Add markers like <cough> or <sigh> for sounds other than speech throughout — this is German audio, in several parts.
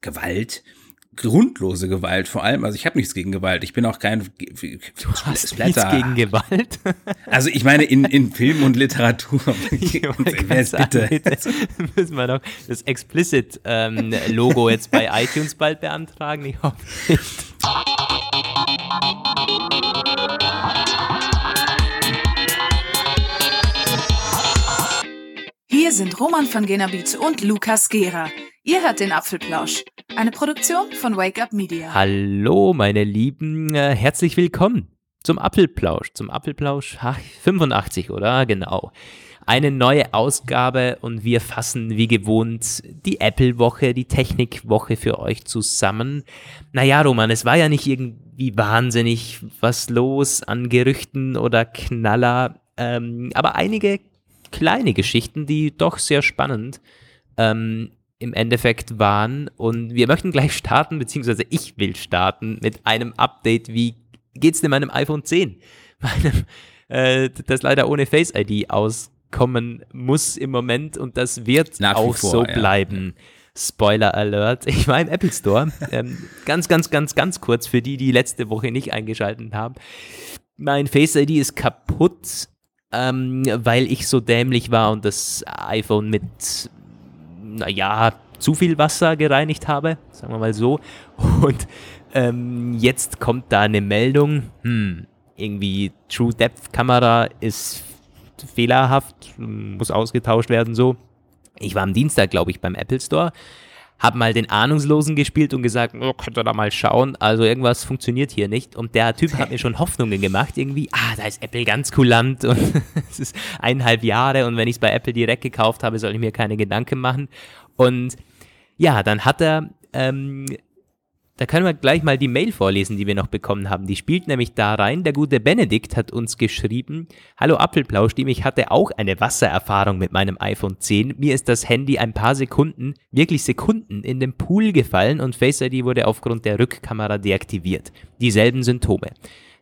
Gewalt grundlose Gewalt vor allem. Also ich habe nichts gegen Gewalt. Ich bin auch kein du hast Splatter. nichts gegen Gewalt. <laughs> Also ich meine in, in Film und Literatur. <laughs> Wer ist bitte? Müssen wir noch das Explicit ähm, Logo jetzt bei <laughs> iTunes bald beantragen? Ich hoffe nicht. Hier sind Roman von Genabit und Lukas Gera. Ihr hört den Apfelplausch, eine Produktion von Wake Up Media. Hallo, meine Lieben, äh, herzlich willkommen zum Apfelplausch, zum Apfelplausch 85, oder? Genau. Eine neue Ausgabe und wir fassen wie gewohnt die Apple-Woche, die Technik-Woche für euch zusammen. Naja, Roman, es war ja nicht irgendwie wahnsinnig was los an Gerüchten oder Knaller, ähm, aber einige kleine Geschichten, die doch sehr spannend ähm, im Endeffekt waren. Und wir möchten gleich starten, beziehungsweise ich will starten mit einem Update. Wie geht's denn meinem iPhone 10? <laughs> Meinem, äh, das leider ohne Face ID auskommen muss im Moment und das wird Nach auch vor, so bleiben. Ja. Spoiler Alert. <laughs> Ich war im Apple Store. ähm, ganz, ganz, ganz, ganz kurz für die, die letzte Woche nicht eingeschaltet haben. Mein Face ID ist kaputt, ähm, weil ich so dämlich war und das iPhone mit naja, zu viel Wasser gereinigt habe, sagen wir mal so. Und ähm, jetzt kommt da eine Meldung, hm, irgendwie True Depth Kamera ist fehlerhaft, muss ausgetauscht werden so. Ich war am Dienstag, glaube ich, beim Apple Store habe mal den Ahnungslosen gespielt und gesagt, oh, könnt ihr da mal schauen. Also irgendwas funktioniert hier nicht. Und der Typ hat mir schon Hoffnungen gemacht, irgendwie, ah, da ist Apple ganz kulant und <laughs> es ist eineinhalb Jahre und wenn ich es bei Apple direkt gekauft habe, soll ich mir keine Gedanken machen. Und ja, dann hat er ähm, da können wir gleich mal die Mail vorlesen, die wir noch bekommen haben. Die spielt nämlich da rein. Der gute Benedikt hat uns geschrieben: Hallo Apfelplauschteam, ich hatte auch eine Wassererfahrung mit meinem iPhone 10. Mir ist das Handy ein paar Sekunden, wirklich Sekunden, in den Pool gefallen und Face ID wurde aufgrund der Rückkamera deaktiviert. Dieselben Symptome.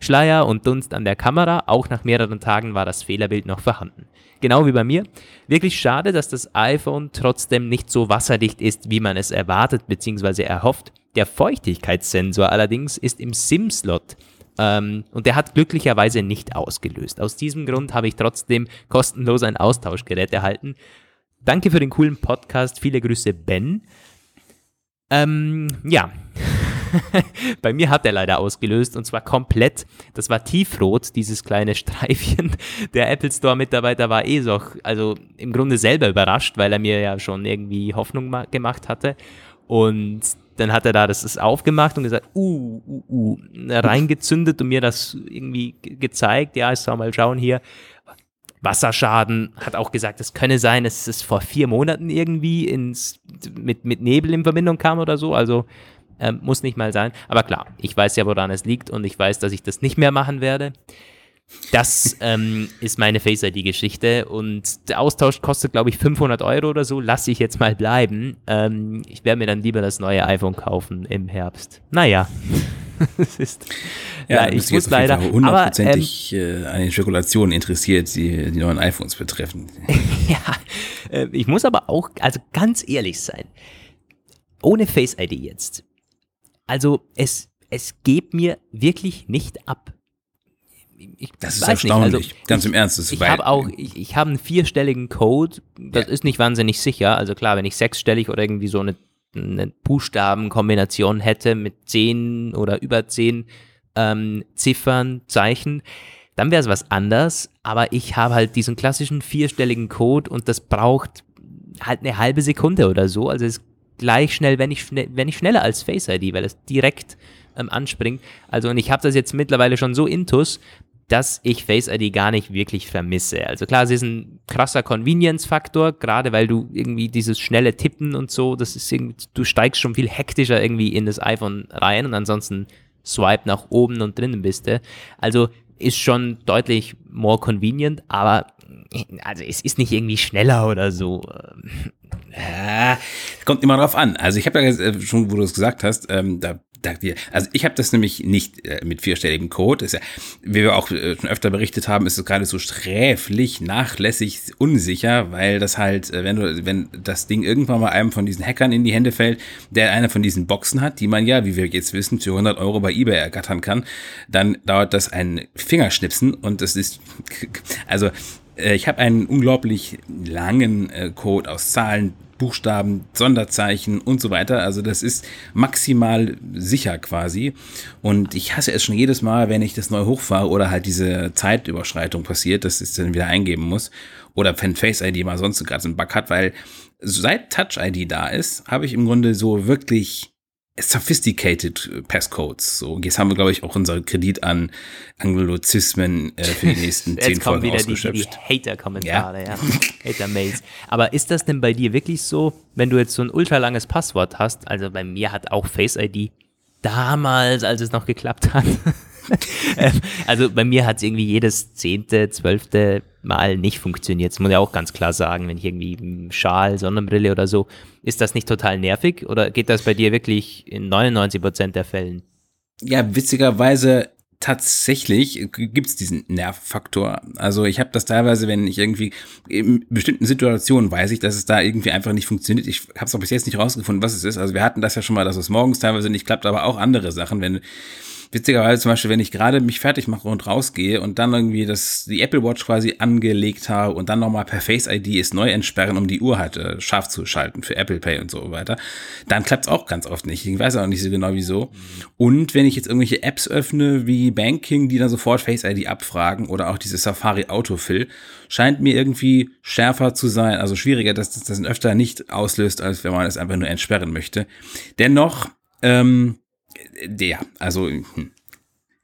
Schleier und Dunst an der Kamera, auch nach mehreren Tagen war das Fehlerbild noch vorhanden. Genau wie bei mir. Wirklich schade, dass das iPhone trotzdem nicht so wasserdicht ist, wie man es erwartet bzw. erhofft. Der Feuchtigkeitssensor allerdings ist im SIM-Slot ähm, und der hat glücklicherweise nicht ausgelöst. Aus diesem Grund habe ich trotzdem kostenlos ein Austauschgerät erhalten. Danke für den coolen Podcast. Viele Grüße, Ben. Ähm, ja. <laughs> Bei mir hat er leider ausgelöst und zwar komplett. Das war tiefrot, dieses kleine Streifchen. Der Apple Store Mitarbeiter war eh so, also im Grunde selber überrascht, weil er mir ja schon irgendwie Hoffnung gemacht hatte. Und dann hat er da das ist aufgemacht und gesagt, uh, uh, uh, reingezündet und mir das irgendwie gezeigt. Ja, ich soll mal schauen hier. Wasserschaden, hat auch gesagt, es könne sein, dass es vor vier Monaten irgendwie ins, mit, mit Nebel in Verbindung kam oder so. Also ähm, muss nicht mal sein. Aber klar, ich weiß ja, woran es liegt und ich weiß, dass ich das nicht mehr machen werde. Das ähm, ist meine Face ID-Geschichte und der Austausch kostet, glaube ich, 500 Euro oder so. Lasse ich jetzt mal bleiben. Ähm, ich werde mir dann lieber das neue iPhone kaufen im Herbst. Naja. es <laughs> ist, ja, ja ich muss leider. hundertprozentig ähm, äh, an den Spekulationen interessiert, die die neuen iPhones betreffen. <laughs> ja, äh, ich muss aber auch, also ganz ehrlich sein. Ohne Face ID jetzt. Also es, es geht mir wirklich nicht ab ich das ist erstaunlich, also, ganz ich, im Ernst. Das ich habe auch, ich, ich habe einen vierstelligen Code, das ja. ist nicht wahnsinnig sicher. Also klar, wenn ich sechsstellig oder irgendwie so eine, eine Buchstabenkombination hätte mit zehn oder über zehn ähm, Ziffern, Zeichen, dann wäre es was anders. Aber ich habe halt diesen klassischen vierstelligen Code und das braucht halt eine halbe Sekunde oder so. Also es ist gleich schnell, wenn ich, wenn ich schneller als Face ID, weil es direkt ähm, anspringt. Also und ich habe das jetzt mittlerweile schon so intus, dass ich Face ID gar nicht wirklich vermisse. Also klar, es ist ein krasser Convenience-Faktor, gerade weil du irgendwie dieses schnelle Tippen und so, das ist irgendwie, du steigst schon viel hektischer irgendwie in das iPhone rein und ansonsten swipe nach oben und drinnen bist du. Also ist schon deutlich more convenient, aber also es ist nicht irgendwie schneller oder so. Ja, kommt immer drauf an. Also ich habe ja äh, schon, wo du es gesagt hast, ähm, da also ich habe das nämlich nicht äh, mit vierstelligem Code. Ist ja, wie wir auch äh, schon öfter berichtet haben, ist es gerade so sträflich, nachlässig, unsicher, weil das halt, äh, wenn du, wenn das Ding irgendwann mal einem von diesen Hackern in die Hände fällt, der eine von diesen Boxen hat, die man ja, wie wir jetzt wissen, für 100 Euro bei eBay ergattern kann, dann dauert das ein Fingerschnipsen und das ist, also ich habe einen unglaublich langen Code aus Zahlen, Buchstaben, Sonderzeichen und so weiter. Also das ist maximal sicher quasi. Und ich hasse es schon jedes Mal, wenn ich das neu hochfahre oder halt diese Zeitüberschreitung passiert, dass ich dann wieder eingeben muss. Oder wenn Face ID mal sonst gerade so einen Bug hat, weil seit Touch ID da ist, habe ich im Grunde so wirklich sophisticated Passcodes. So, jetzt haben wir, glaube ich, auch unseren Kredit an Anglozismen äh, für die nächsten <laughs> zehn Jetzt kommen wieder die, die Hater-Kommentare, ja. ja. <laughs> Hater-Mails. Aber ist das denn bei dir wirklich so, wenn du jetzt so ein ultralanges Passwort hast? Also bei mir hat auch Face ID damals, als es noch geklappt hat, <laughs> <laughs> also bei mir hat es irgendwie jedes zehnte, zwölfte Mal nicht funktioniert. Das muss ich auch ganz klar sagen, wenn ich irgendwie Schal, Sonnenbrille oder so, ist das nicht total nervig oder geht das bei dir wirklich in 99 Prozent der Fällen? Ja, witzigerweise tatsächlich gibt's diesen Nervfaktor. Also ich habe das teilweise, wenn ich irgendwie in bestimmten Situationen weiß ich, dass es da irgendwie einfach nicht funktioniert. Ich habe es auch bis jetzt nicht rausgefunden, was es ist. Also wir hatten das ja schon mal, dass es morgens teilweise nicht klappt, aber auch andere Sachen, wenn witzigerweise zum Beispiel, wenn ich gerade mich fertig mache und rausgehe und dann irgendwie das, die Apple Watch quasi angelegt habe und dann nochmal per Face ID es neu entsperren, um die Uhr halt äh, scharf zu schalten für Apple Pay und so weiter, dann klappt es auch ganz oft nicht. Ich weiß auch nicht so genau wieso. Und wenn ich jetzt irgendwelche Apps öffne wie Banking, die dann sofort Face ID abfragen oder auch diese Safari Autofill, scheint mir irgendwie schärfer zu sein, also schwieriger, dass das, das öfter nicht auslöst, als wenn man es einfach nur entsperren möchte. Dennoch, ähm, der, also hm,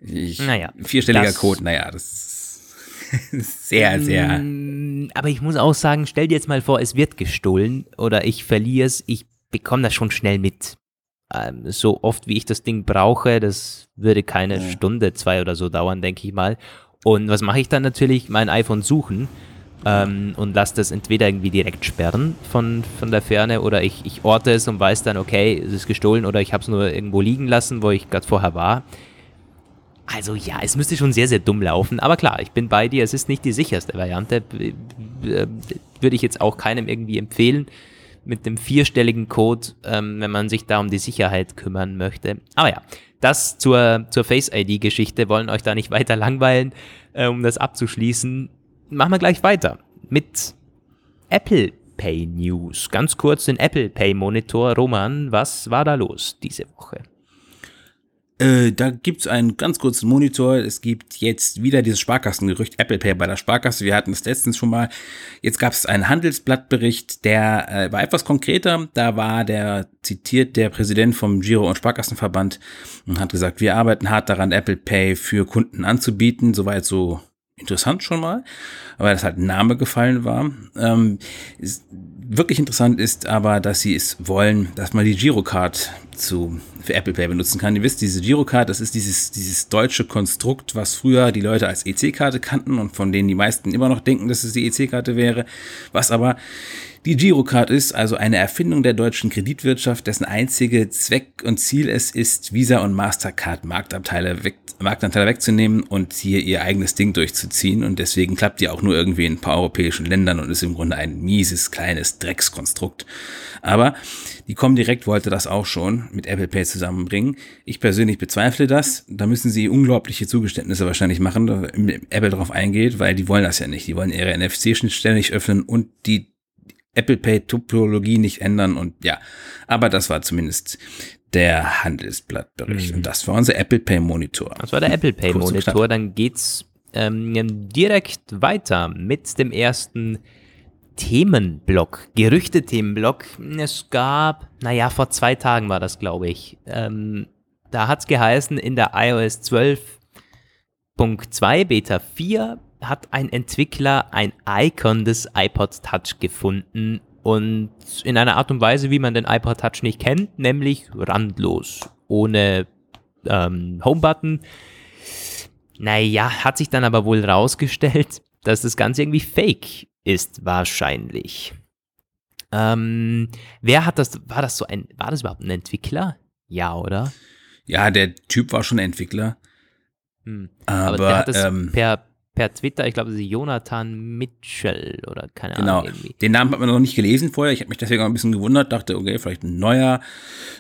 ich, naja, vierstelliger Code, naja, das ist <laughs> sehr, sehr. Mm, aber ich muss auch sagen, stell dir jetzt mal vor, es wird gestohlen oder ich verliere es, ich bekomme das schon schnell mit. Ähm, so oft wie ich das Ding brauche, das würde keine ja. Stunde, zwei oder so dauern, denke ich mal. Und was mache ich dann natürlich? Mein iPhone suchen ähm, und lasse das entweder irgendwie direkt sperren von, von der Ferne oder ich, ich orte es und weiß dann, okay, es ist gestohlen oder ich habe es nur irgendwo liegen lassen, wo ich gerade vorher war. Also ja, es müsste schon sehr, sehr dumm laufen. Aber klar, ich bin bei dir, es ist nicht die sicherste Variante. Äh, würde ich jetzt auch keinem irgendwie empfehlen mit dem vierstelligen Code, ähm, wenn man sich da um die Sicherheit kümmern möchte. Aber ja, das zur, zur Face-ID-Geschichte, wollen euch da nicht weiter langweilen, äh, um das abzuschließen machen wir gleich weiter mit Apple Pay News. Ganz kurz den Apple Pay Monitor. Roman, was war da los diese Woche? Äh, da gibt's einen ganz kurzen Monitor. Es gibt jetzt wieder dieses Sparkassengerücht Apple Pay bei der Sparkasse. Wir hatten es letztens schon mal. Jetzt gab es einen Handelsblattbericht, der äh, war etwas konkreter. Da war der zitiert der Präsident vom Giro- und Sparkassenverband und hat gesagt, wir arbeiten hart daran, Apple Pay für Kunden anzubieten. Soweit so interessant schon mal, weil das halt Name gefallen war. Ähm, ist, wirklich interessant ist aber, dass sie es wollen, dass man die Girocard zu, für Apple Pay benutzen kann. Ihr wisst, diese Girocard, das ist dieses, dieses deutsche Konstrukt, was früher die Leute als EC-Karte kannten und von denen die meisten immer noch denken, dass es die EC-Karte wäre, was aber die Girocard ist also eine Erfindung der deutschen Kreditwirtschaft, dessen einzige Zweck und Ziel es ist, Visa und Mastercard Marktanteile, weg, Marktanteile wegzunehmen und hier ihr eigenes Ding durchzuziehen. Und deswegen klappt die auch nur irgendwie in ein paar europäischen Ländern und ist im Grunde ein mieses, kleines Dreckskonstrukt. Aber die kommen direkt wollte das auch schon mit Apple Pay zusammenbringen. Ich persönlich bezweifle das. Da müssen sie unglaubliche Zugeständnisse wahrscheinlich machen, da Apple darauf eingeht, weil die wollen das ja nicht. Die wollen ihre NFC-Schnittstelle nicht öffnen und die Apple Pay Topologie nicht ändern und ja, aber das war zumindest der Handelsblattbericht mhm. und das war unser Apple Pay Monitor. Das war der Apple Pay Monitor, dann geht's ähm, direkt weiter mit dem ersten Themenblock, Gerüchte-Themenblock. Es gab, naja, vor zwei Tagen war das, glaube ich. Ähm, da hat's geheißen, in der iOS 12.2 Beta 4 hat ein Entwickler ein Icon des iPod Touch gefunden und in einer Art und Weise, wie man den iPod Touch nicht kennt, nämlich randlos, ohne ähm, Home-Button. Naja, hat sich dann aber wohl rausgestellt, dass das Ganze irgendwie fake ist, wahrscheinlich. Ähm, wer hat das, war das so ein, war das überhaupt ein Entwickler? Ja, oder? Ja, der Typ war schon Entwickler. Hm. Aber, Aber, der hat es ähm, per, per Twitter, ich glaube, es ist Jonathan Mitchell oder keine Genau. Ahnung irgendwie. Den Namen hat man noch nicht gelesen vorher. Ich habe mich deswegen auch ein bisschen gewundert, dachte, okay, vielleicht ein neuer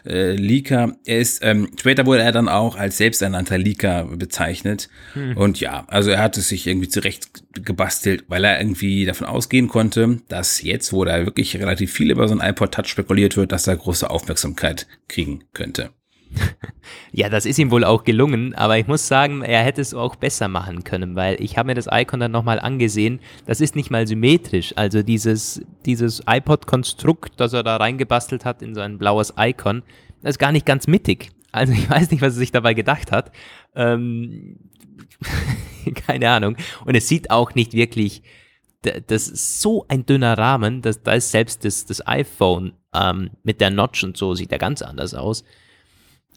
äh, Leaker. Er ist, ähm, später wurde er dann auch als selbsternannter Leaker bezeichnet. Hm. Und ja, also er hat es sich irgendwie zurecht gebastelt, weil er irgendwie davon ausgehen konnte, dass jetzt, wo da wirklich relativ viel über so ein iPod Touch spekuliert wird, dass er große Aufmerksamkeit kriegen könnte. <laughs> Ja, das ist ihm wohl auch gelungen, aber ich muss sagen, er hätte es auch besser machen können, weil ich habe mir das Icon dann nochmal angesehen. Das ist nicht mal symmetrisch. Also dieses, dieses iPod-Konstrukt, das er da reingebastelt hat in so ein blaues Icon, das ist gar nicht ganz mittig. Also ich weiß nicht, was er sich dabei gedacht hat. Ähm, <laughs> keine Ahnung. Und es sieht auch nicht wirklich, das ist so ein dünner Rahmen, dass da ist selbst das, das iPhone ähm, mit der Notch und so sieht ja ganz anders aus.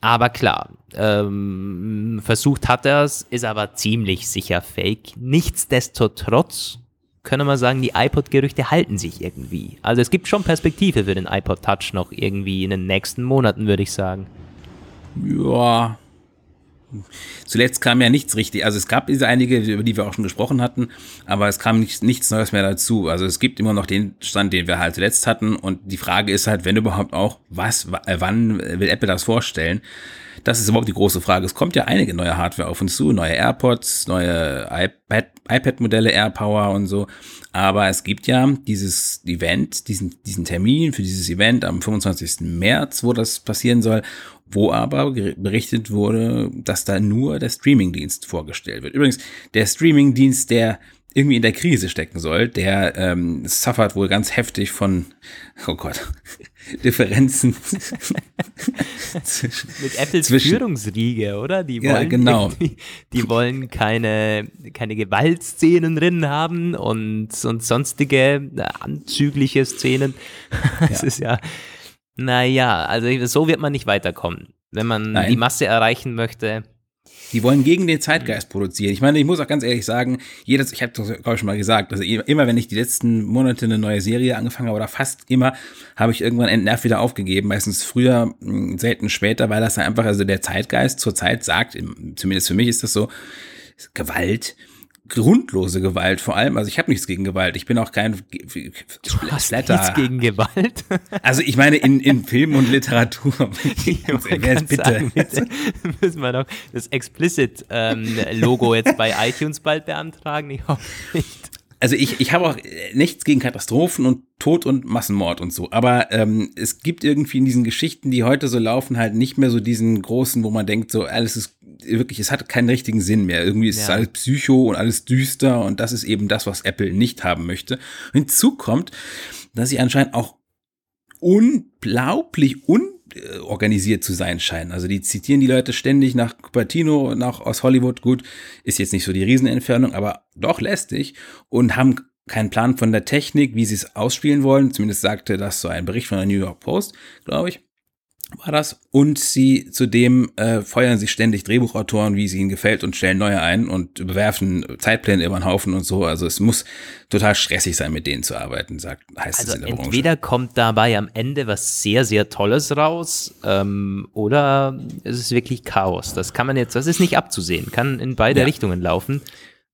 Aber klar, ähm, versucht hat er es, ist aber ziemlich sicher fake. Nichtsdestotrotz können wir sagen, die iPod-Gerüchte halten sich irgendwie. Also es gibt schon Perspektive für den iPod Touch noch irgendwie in den nächsten Monaten, würde ich sagen. Ja. Zuletzt kam ja nichts richtig. Also es gab diese einige, über die wir auch schon gesprochen hatten, aber es kam nichts, nichts Neues mehr dazu. Also es gibt immer noch den Stand, den wir halt zuletzt hatten. Und die Frage ist halt, wenn überhaupt auch, was, wann will Apple das vorstellen? Das ist überhaupt die große Frage. Es kommt ja einige neue Hardware auf uns zu, neue AirPods, neue iPad, iPad-Modelle, AirPower und so. Aber es gibt ja dieses Event, diesen, diesen Termin für dieses Event am 25. März, wo das passieren soll, wo aber berichtet wurde, dass da nur der Streamingdienst vorgestellt wird. Übrigens, der Streamingdienst, der irgendwie in der Krise stecken soll, der ähm, suffert wohl ganz heftig von, oh Gott, Differenzen zwischen, <laughs> Mit Apples <laughs> Zwischen- Führungsriege, oder? Die Ja, wollen genau. <laughs> irgendwie- Die wollen keine, keine Gewaltszenen drin haben und, und sonstige äh, anzügliche Szenen. Das Ja. ist ja, naja, also so wird man nicht weiterkommen. Wenn man Nein. die Masse erreichen möchte, Die wollen gegen den Zeitgeist produzieren. Ich meine, ich muss auch ganz ehrlich sagen, jedes, ich habe das glaube ich schon mal gesagt, also immer wenn ich die letzten Monate eine neue Serie angefangen habe oder fast immer, habe ich irgendwann entnervt wieder aufgegeben. Meistens früher, mh, selten später, weil das einfach, also der Zeitgeist zur Zeit sagt, zumindest für mich ist das so, Gewalt, grundlose Gewalt vor allem. Also ich habe nichts gegen Gewalt. Ich bin auch kein du hast nichts gegen Gewalt. <laughs> Also ich meine in, in Film und Literatur. <laughs> Wer bitte? sagen, bitte <laughs> müssen wir doch das Explicit-Logo jetzt bei iTunes bald beantragen. Ich hoffe nicht. Also ich, ich habe auch äh, nichts gegen Katastrophen und Tod und Massenmord und so. Aber ähm, es gibt irgendwie in diesen Geschichten, die heute so laufen, halt nicht mehr so diesen großen, wo man denkt, so alles ist wirklich, es hat keinen richtigen Sinn mehr. Irgendwie ist es Ja. alles psycho und alles düster und das ist eben das, was Apple nicht haben möchte. Hinzu kommt, dass sie anscheinend auch unglaublich unorganisiert zu sein scheinen. Also die zitieren die Leute ständig nach Cupertino, nach aus Hollywood. Gut, ist jetzt nicht so die Riesenentfernung, aber doch lästig und haben keinen Plan von der Technik, wie sie es ausspielen wollen. Zumindest sagte das so ein Bericht von der New York Post, glaube ich war das. Und sie zudem äh, feuern sie ständig Drehbuchautoren, wie es ihnen gefällt, und stellen neue ein und bewerfen Zeitpläne über den Haufen und so. Also es muss total stressig sein, mit denen zu arbeiten, sagt, heißt Also es in der Branche. entweder kommt dabei am Ende was sehr, sehr Tolles raus ähm, oder es ist wirklich Chaos. Das kann man jetzt, das ist nicht abzusehen, kann in beide Ja. Richtungen laufen.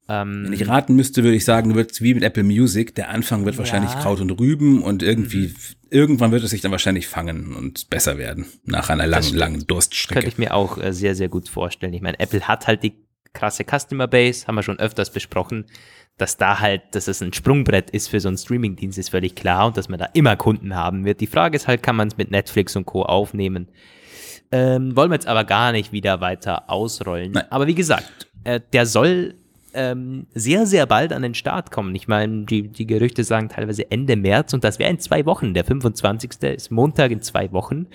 Ähm, Wenn ich raten müsste, würde ich sagen, wird es wie mit Apple Music. Der Anfang wird wahrscheinlich Ja. Kraut und Rüben und irgendwie, irgendwann wird es sich dann wahrscheinlich fangen und besser werden. Nach einer langen, langen könnte Durststrecke. ich mir auch äh, sehr, sehr gut vorstellen. Ich meine, Apple hat halt die krasse Customer Base, haben wir schon öfters besprochen, dass da halt, dass es ein Sprungbrett ist für so einen Streamingdienst, ist völlig klar und dass man da immer Kunden haben wird. Die Frage ist halt, kann man es mit Netflix und Co. aufnehmen? Ähm, wollen wir jetzt aber gar nicht wieder weiter ausrollen. Nein. Aber wie gesagt, äh, der soll ähm, sehr, sehr bald an den Start kommen. Ich meine, die, die Gerüchte sagen teilweise Ende März und das wäre in zwei Wochen. Der 25. ist Montag in zwei Wochen.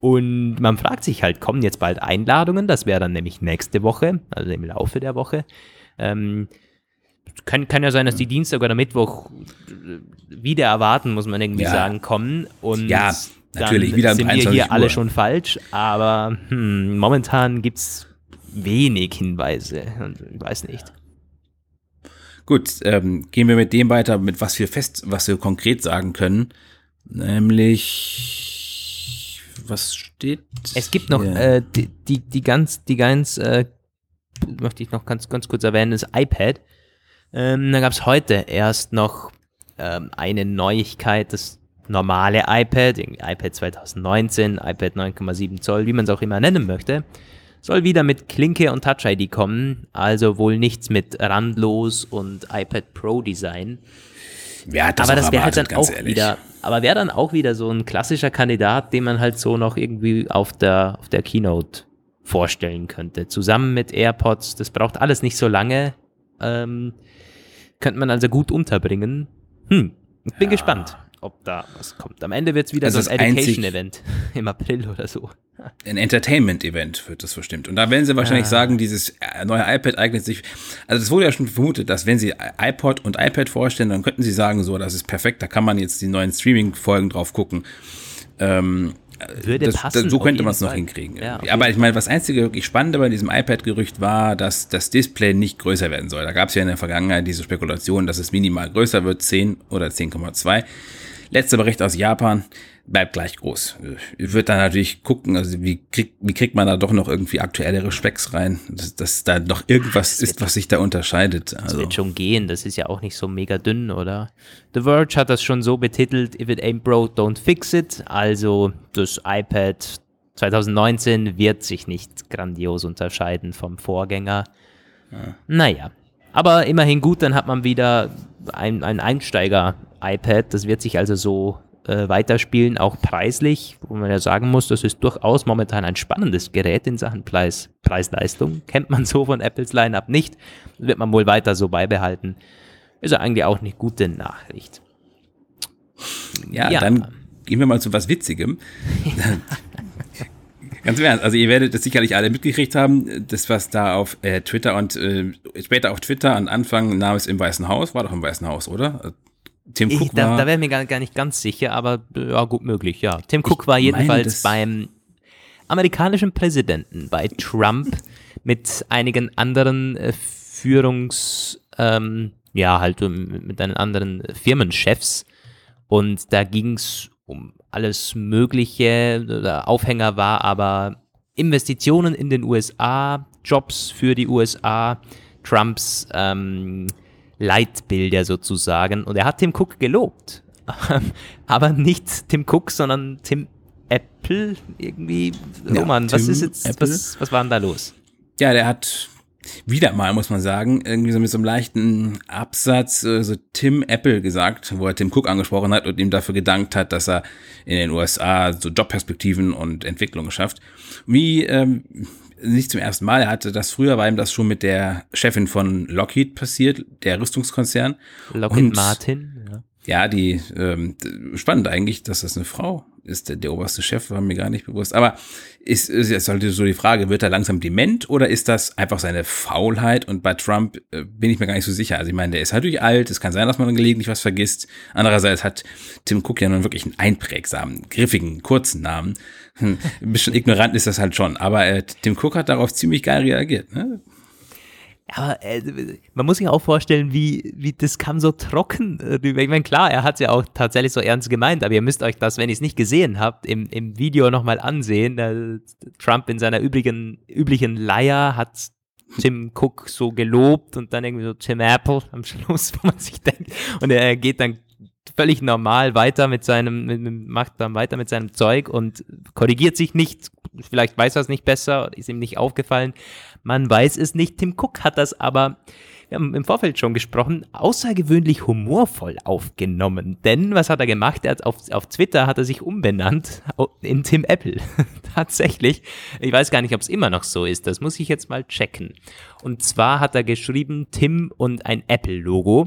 Und man fragt sich halt, kommen jetzt bald Einladungen? Das wäre dann nämlich nächste Woche, also im Laufe der Woche. Ähm, kann, kann ja sein, dass die Dienstag oder Mittwoch äh, wieder erwarten, muss man irgendwie Ja. sagen, kommen. Und Ja, natürlich, dann wieder sind wir 23 hier alle Uhr. schon falsch. Aber hm, momentan gibt's wenig Hinweise. Ich weiß nicht. Gut, ähm, gehen wir mit dem weiter, mit was wir fest, was wir konkret sagen können. Nämlich, was steht? Es gibt noch äh, die, die, die ganz, die ganz, äh, möchte ich noch ganz, ganz kurz erwähnen, das iPad. Ähm, da gab es heute erst noch ähm, eine Neuigkeit, das normale iPad, iPad 2019, iPad 9,7 Zoll, wie man es auch immer nennen möchte, soll wieder mit Klinke und Touch ID kommen, also wohl nichts mit randlos und iPad Pro Design. Ja, das aber das wäre halt dann auch ehrlich. wieder, aber wäre dann auch wieder so ein klassischer Kandidat, den man halt so noch irgendwie auf der, auf der Keynote vorstellen könnte. Zusammen mit AirPods, das braucht alles nicht so lange. Ähm, könnte man also gut unterbringen. Hm, ich bin ja. gespannt ob da was kommt. Am Ende wird es wieder also so ein Education-Event <laughs> im April oder so. Ein Entertainment-Event wird das bestimmt. Und da werden sie wahrscheinlich ah. sagen, dieses neue iPad eignet sich. Also es wurde ja schon vermutet, dass wenn sie iPod und iPad vorstellen, dann könnten sie sagen, so, das ist perfekt, da kann man jetzt die neuen Streaming-Folgen drauf gucken. Ähm, würde das, passen. Das, so könnte man es noch hinkriegen. Ja. Aber ich meine, was einzige wirklich Spannende bei diesem iPad-Gerücht war, dass das Display nicht größer werden soll. Da gab es ja in der Vergangenheit diese Spekulation, dass es minimal größer wird, 10 oder 10,2. Letzter Bericht aus Japan bleibt gleich groß. Ich würde dann natürlich gucken, also wie, krieg, wie kriegt man da doch noch irgendwie aktuellere Specks rein, dass, dass da noch irgendwas das ist, was sich da unterscheidet. Also. Das wird schon gehen, das ist ja auch nicht so mega dünn, oder? The Verge hat das schon so betitelt, if it ain't broke, don't fix it. Also das iPad 2019 wird sich nicht grandios unterscheiden vom Vorgänger. Ja. Naja, aber immerhin gut, dann hat man wieder ein, ein Einsteiger-iPad. Das wird sich also so äh, weiterspielen, auch preislich, wo man ja sagen muss, das ist durchaus momentan ein spannendes Gerät in Sachen Preis, Preis-Leistung. Kennt man so von Apples Line-Up nicht. Das wird man wohl weiter so beibehalten. Ist ja eigentlich auch eine gute Nachricht. Ja, ja. dann gehen wir mal zu was Witzigem. <laughs> <laughs> Ganz im Ernst, also ihr werdet es sicherlich alle mitgekriegt haben, das was da auf äh, Twitter und äh, später auf Twitter an Anfang nahm es im Weißen Haus, war doch im Weißen Haus, oder? Tim Cook ich, da, war, da wäre mir gar, gar, nicht ganz sicher, aber ja, gut möglich, ja. Tim Cook war jedenfalls beim amerikanischen Präsidenten, bei Trump, mit einigen anderen äh, Führungs, ähm, ja, halt mit einen anderen Firmenchefs. Und da ging es um alles Mögliche. Der Aufhänger war aber Investitionen in den USA, Jobs für die USA, Trumps ähm, Leitbilder sozusagen. Und er hat Tim Cook gelobt. <laughs> aber nicht Tim Cook, sondern Tim Apple irgendwie. Roman, ja, was ist jetzt, was, was war denn da los? Ja, der hat wieder mal, muss man sagen, irgendwie so mit so einem leichten Absatz äh, so Tim Apple gesagt, wo er Tim Cook angesprochen hat und ihm dafür gedankt hat, dass er in den USA so Jobperspektiven und Entwicklungen schafft. Wie ähm, nicht zum ersten Mal, er hatte das früher, war ihm das schon mit der Chefin von Lockheed passiert, der Rüstungskonzern. Lockheed und, Martin, ja. Ja, die ähm, spannend eigentlich, dass das eine Frau ist. Der, der oberste Chef war mir gar nicht bewusst. Aber ist, ist jetzt halt so die Frage, wird er langsam dement oder ist das einfach seine Faulheit? Und bei Trump äh, bin ich mir gar nicht so sicher. Also ich meine, der ist halt natürlich alt. Es kann sein, dass man gelegentlich was vergisst. Andererseits hat Tim Cook ja nun wirklich einen einprägsamen, griffigen, kurzen Namen. Hm, ein bisschen ignorant ist das halt schon. Aber äh, Tim Cook hat darauf ziemlich geil reagiert. Ne? Aber äh, man muss sich auch vorstellen, wie, wie das kam so trocken rüber. Ich meine, klar, er hat es ja auch tatsächlich so ernst gemeint, aber ihr müsst euch das, wenn ihr es nicht gesehen habt, im, im Video nochmal ansehen. Äh, Trump in seiner übrigen, üblichen Leier hat Tim Cook so gelobt und dann irgendwie so Tim Apple am <laughs> Schluss, wo man sich denkt. Und er geht dann völlig normal weiter mit seinem, mit, macht dann weiter mit seinem Zeug und korrigiert sich nicht. Vielleicht weiß er es nicht besser, ist ihm nicht aufgefallen. Man weiß es nicht. Tim Cook hat das aber, wir haben im Vorfeld schon gesprochen, außergewöhnlich humorvoll aufgenommen. Denn was hat er gemacht? Er hat auf, auf Twitter hat er sich umbenannt in Tim Apple. <laughs> Tatsächlich. Ich weiß gar nicht, ob es immer noch so ist. Das muss ich jetzt mal checken. Und zwar hat er geschrieben Tim und ein Apple-Logo.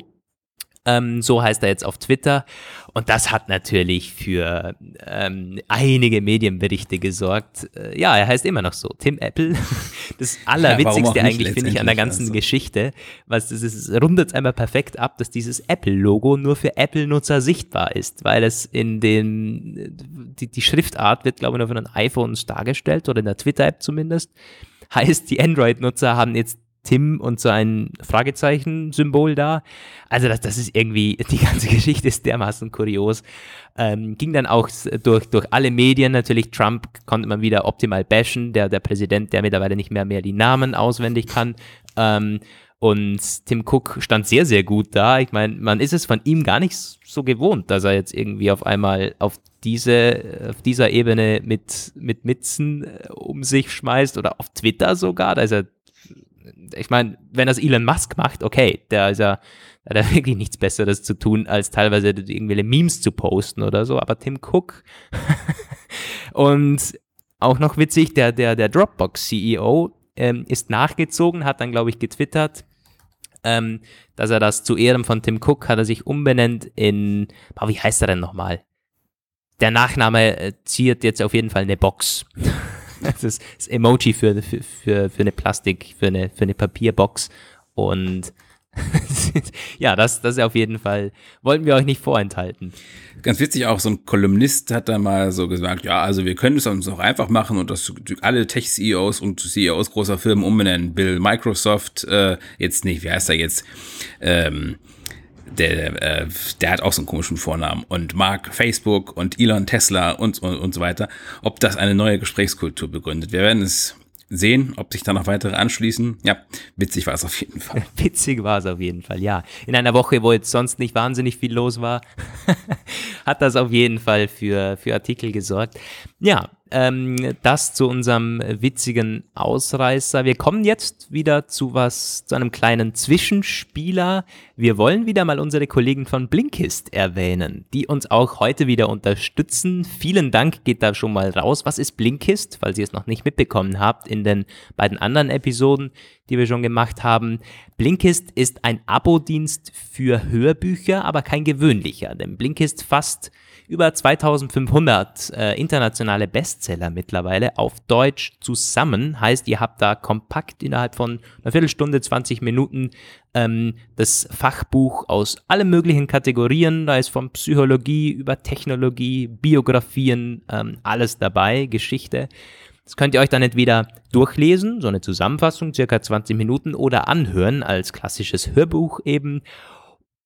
Ähm, so heißt er jetzt auf Twitter. Und das hat natürlich für ähm, einige Medienberichte gesorgt. Äh, ja, er heißt immer noch so, Tim Apple. <laughs> Das Allerwitzigste ja, eigentlich finde ich an der ganzen also. Geschichte, was das ist, rundet einmal perfekt ab, dass dieses Apple-Logo nur für Apple-Nutzer sichtbar ist, weil es in den, die, die Schriftart wird, glaube ich, nur von den iPhones dargestellt oder in der Twitter-App zumindest. Heißt, die Android-Nutzer haben jetzt Tim und so ein Fragezeichen-Symbol da. Also das, das ist irgendwie, <laughs> die ganze Geschichte ist dermaßen kurios. Ähm, ging dann auch durch, durch alle Medien natürlich. Trump konnte man wieder optimal bashen, der, der Präsident, der mittlerweile nicht mehr, mehr die Namen auswendig kann. Ähm, und Tim Cook stand sehr, sehr gut da. Ich meine, man ist es von ihm gar nicht so gewohnt, dass er jetzt irgendwie auf einmal auf diese, auf dieser Ebene mit, mit Mitzen äh, um sich schmeißt oder auf Twitter sogar. Da ist er, ich meine, wenn das Elon Musk macht, okay, der ist ja, hat er <laughs> wirklich nichts Besseres zu tun, als teilweise irgendwelche Memes zu posten oder so. Aber Tim Cook <laughs> und auch noch witzig, der, der, der Dropbox-CEO ähm, ist nachgezogen, hat dann, glaube ich, getwittert, ähm, dass er das zu Ehren von Tim Cook hat er sich umbenennt in, oh, wie heißt er denn nochmal? Der Nachname äh, ziert jetzt auf jeden Fall eine Box. <laughs> <laughs> das ist das Emoji für, für, für, für eine Plastik, für eine, für eine Papierbox. Und <laughs> ja, das, das ist auf jeden Fall, wollten wir euch nicht vorenthalten. Ganz witzig auch, so ein Kolumnist hat da mal so gesagt, ja, also wir können es uns auch einfach machen und das alle Tech-CEOs und CEOs großer Firmen umbenennen. Bill Microsoft, äh, jetzt nicht, wie heißt er jetzt? Ähm, der, äh, der hat auch so einen komischen Vornamen. Und Mark Facebook und Elon Tesla und, und, und so weiter. Ob das eine neue Gesprächskultur begründet. Wir werden es sehen, ob sich da noch weitere anschließen. Ja, witzig war es auf jeden Fall. <laughs> Witzig war es auf jeden Fall, ja. In einer Woche, wo jetzt sonst nicht wahnsinnig viel los war, <laughs> hat das auf jeden Fall für, für Artikel gesorgt. Ja, ähm, das zu unserem witzigen Ausreißer. Wir kommen jetzt wieder zu was, zu einem kleinen Zwischenspieler. Wir wollen wieder mal unsere Kollegen von Blinkist erwähnen, die uns auch heute wieder unterstützen. Vielen Dank geht da schon mal raus. Was ist Blinkist? Falls ihr es noch nicht mitbekommen habt in den beiden anderen Episoden, die wir schon gemacht haben. Blinkist ist ein Abo-Dienst für Hörbücher, aber kein gewöhnlicher, denn Blinkist fasst über 2500 äh, internationale Bestseller mittlerweile auf Deutsch zusammen. Heißt, ihr habt da kompakt innerhalb von einer Viertelstunde, 20 Minuten ähm, das Fachbuch aus allen möglichen Kategorien. Da ist von Psychologie über Technologie, Biografien, ähm, alles dabei, Geschichte. Das könnt ihr euch dann entweder durchlesen, so eine Zusammenfassung, circa 20 Minuten, oder anhören als klassisches Hörbuch eben.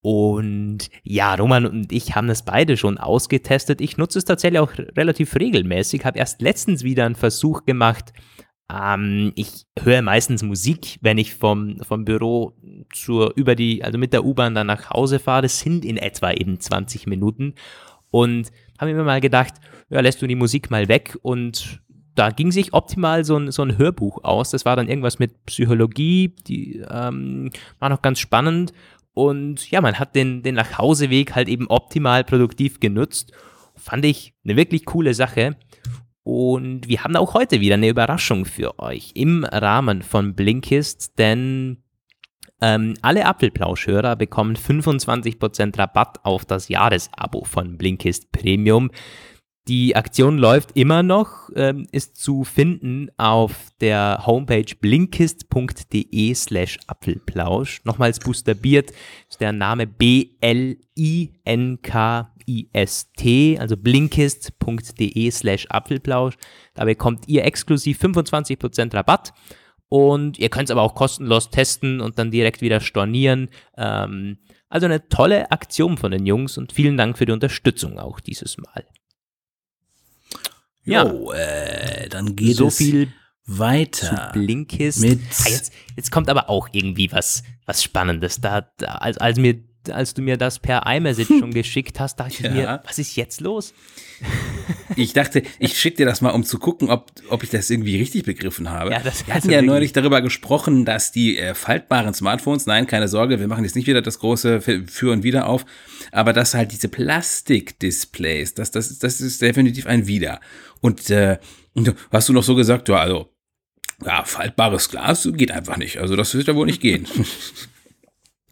Und ja, Roman und ich haben das beide schon ausgetestet. Ich nutze es tatsächlich auch relativ regelmäßig. Habe erst letztens wieder einen Versuch gemacht. Ähm, ich höre meistens Musik, wenn ich vom, vom Büro zur, über die, also mit der U-Bahn dann nach Hause fahre. Das sind in etwa eben 20 Minuten. Und habe mir mal gedacht, ja, lässt du die Musik mal weg und da ging sich optimal so ein, so ein Hörbuch aus. Das war dann irgendwas mit Psychologie, die ähm, war noch ganz spannend. Und ja, man hat den, den Nachhauseweg halt eben optimal produktiv genutzt. Fand ich eine wirklich coole Sache. Und wir haben auch heute wieder eine Überraschung für euch im Rahmen von Blinkist, denn ähm, alle Apfelplauschhörer bekommen 25% Rabatt auf das Jahresabo von Blinkist Premium. Die Aktion läuft immer noch, ähm, ist zu finden auf der Homepage blinkist.de slash Apfelplausch. Nochmals buchstabiert ist der Name B-L-I-N-K-I-S-T, also blinkist.de slash Apfelplausch. Da bekommt ihr exklusiv 25% Rabatt. Und ihr könnt es aber auch kostenlos testen und dann direkt wieder stornieren. Ähm, also eine tolle Aktion von den Jungs und vielen Dank für die Unterstützung auch dieses Mal. Ja, jo, äh, dann geht so es viel weiter. zu Blinkist. Mit ah, jetzt, jetzt kommt aber auch irgendwie was, was Spannendes. Da, da, als, als, mir, als du mir das per iMessage schon <laughs> geschickt hast, dachte Ja. ich mir, was ist jetzt los? <laughs> Ich dachte, ich schicke dir das mal, um zu gucken, ob, ob ich das irgendwie richtig begriffen habe. Ja, das- wir hatten ja neulich darüber gesprochen, dass die äh, faltbaren Smartphones, nein, keine Sorge, wir machen jetzt nicht wieder das große Für und Wider auf, aber dass halt diese Plastikdisplays, das, das, ist- das ist definitiv ein Wider. Und äh, und hast du noch so gesagt, ja, also, ja, faltbares Glas geht einfach nicht. Also das wird ja wohl nicht gehen. <laughs>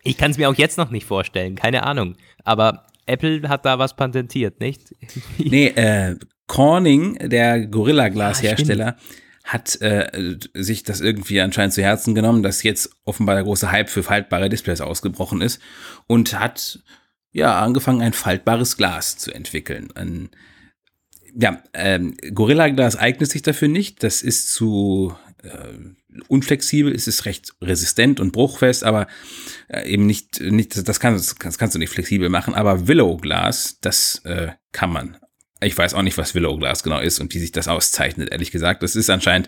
Ich kann es mir auch jetzt noch nicht vorstellen, keine Ahnung. Aber Apple hat da was patentiert, nicht? <laughs> Nee, äh, Corning, der Gorilla-Glashersteller, hat äh, sich das irgendwie anscheinend zu Herzen genommen, dass jetzt offenbar der große Hype für faltbare Displays ausgebrochen ist und hat ja angefangen, ein faltbares Glas zu entwickeln. Ein, ja, ähm, Gorilla Glas eignet sich dafür nicht. Das ist zu äh, unflexibel, es ist recht resistent und bruchfest, aber äh, eben nicht, nicht das, kannst, das kannst du nicht flexibel machen. Aber Willow Glas, das äh, kann man. Ich weiß auch nicht, was Willow Glas genau ist und wie sich das auszeichnet, ehrlich gesagt. Das ist anscheinend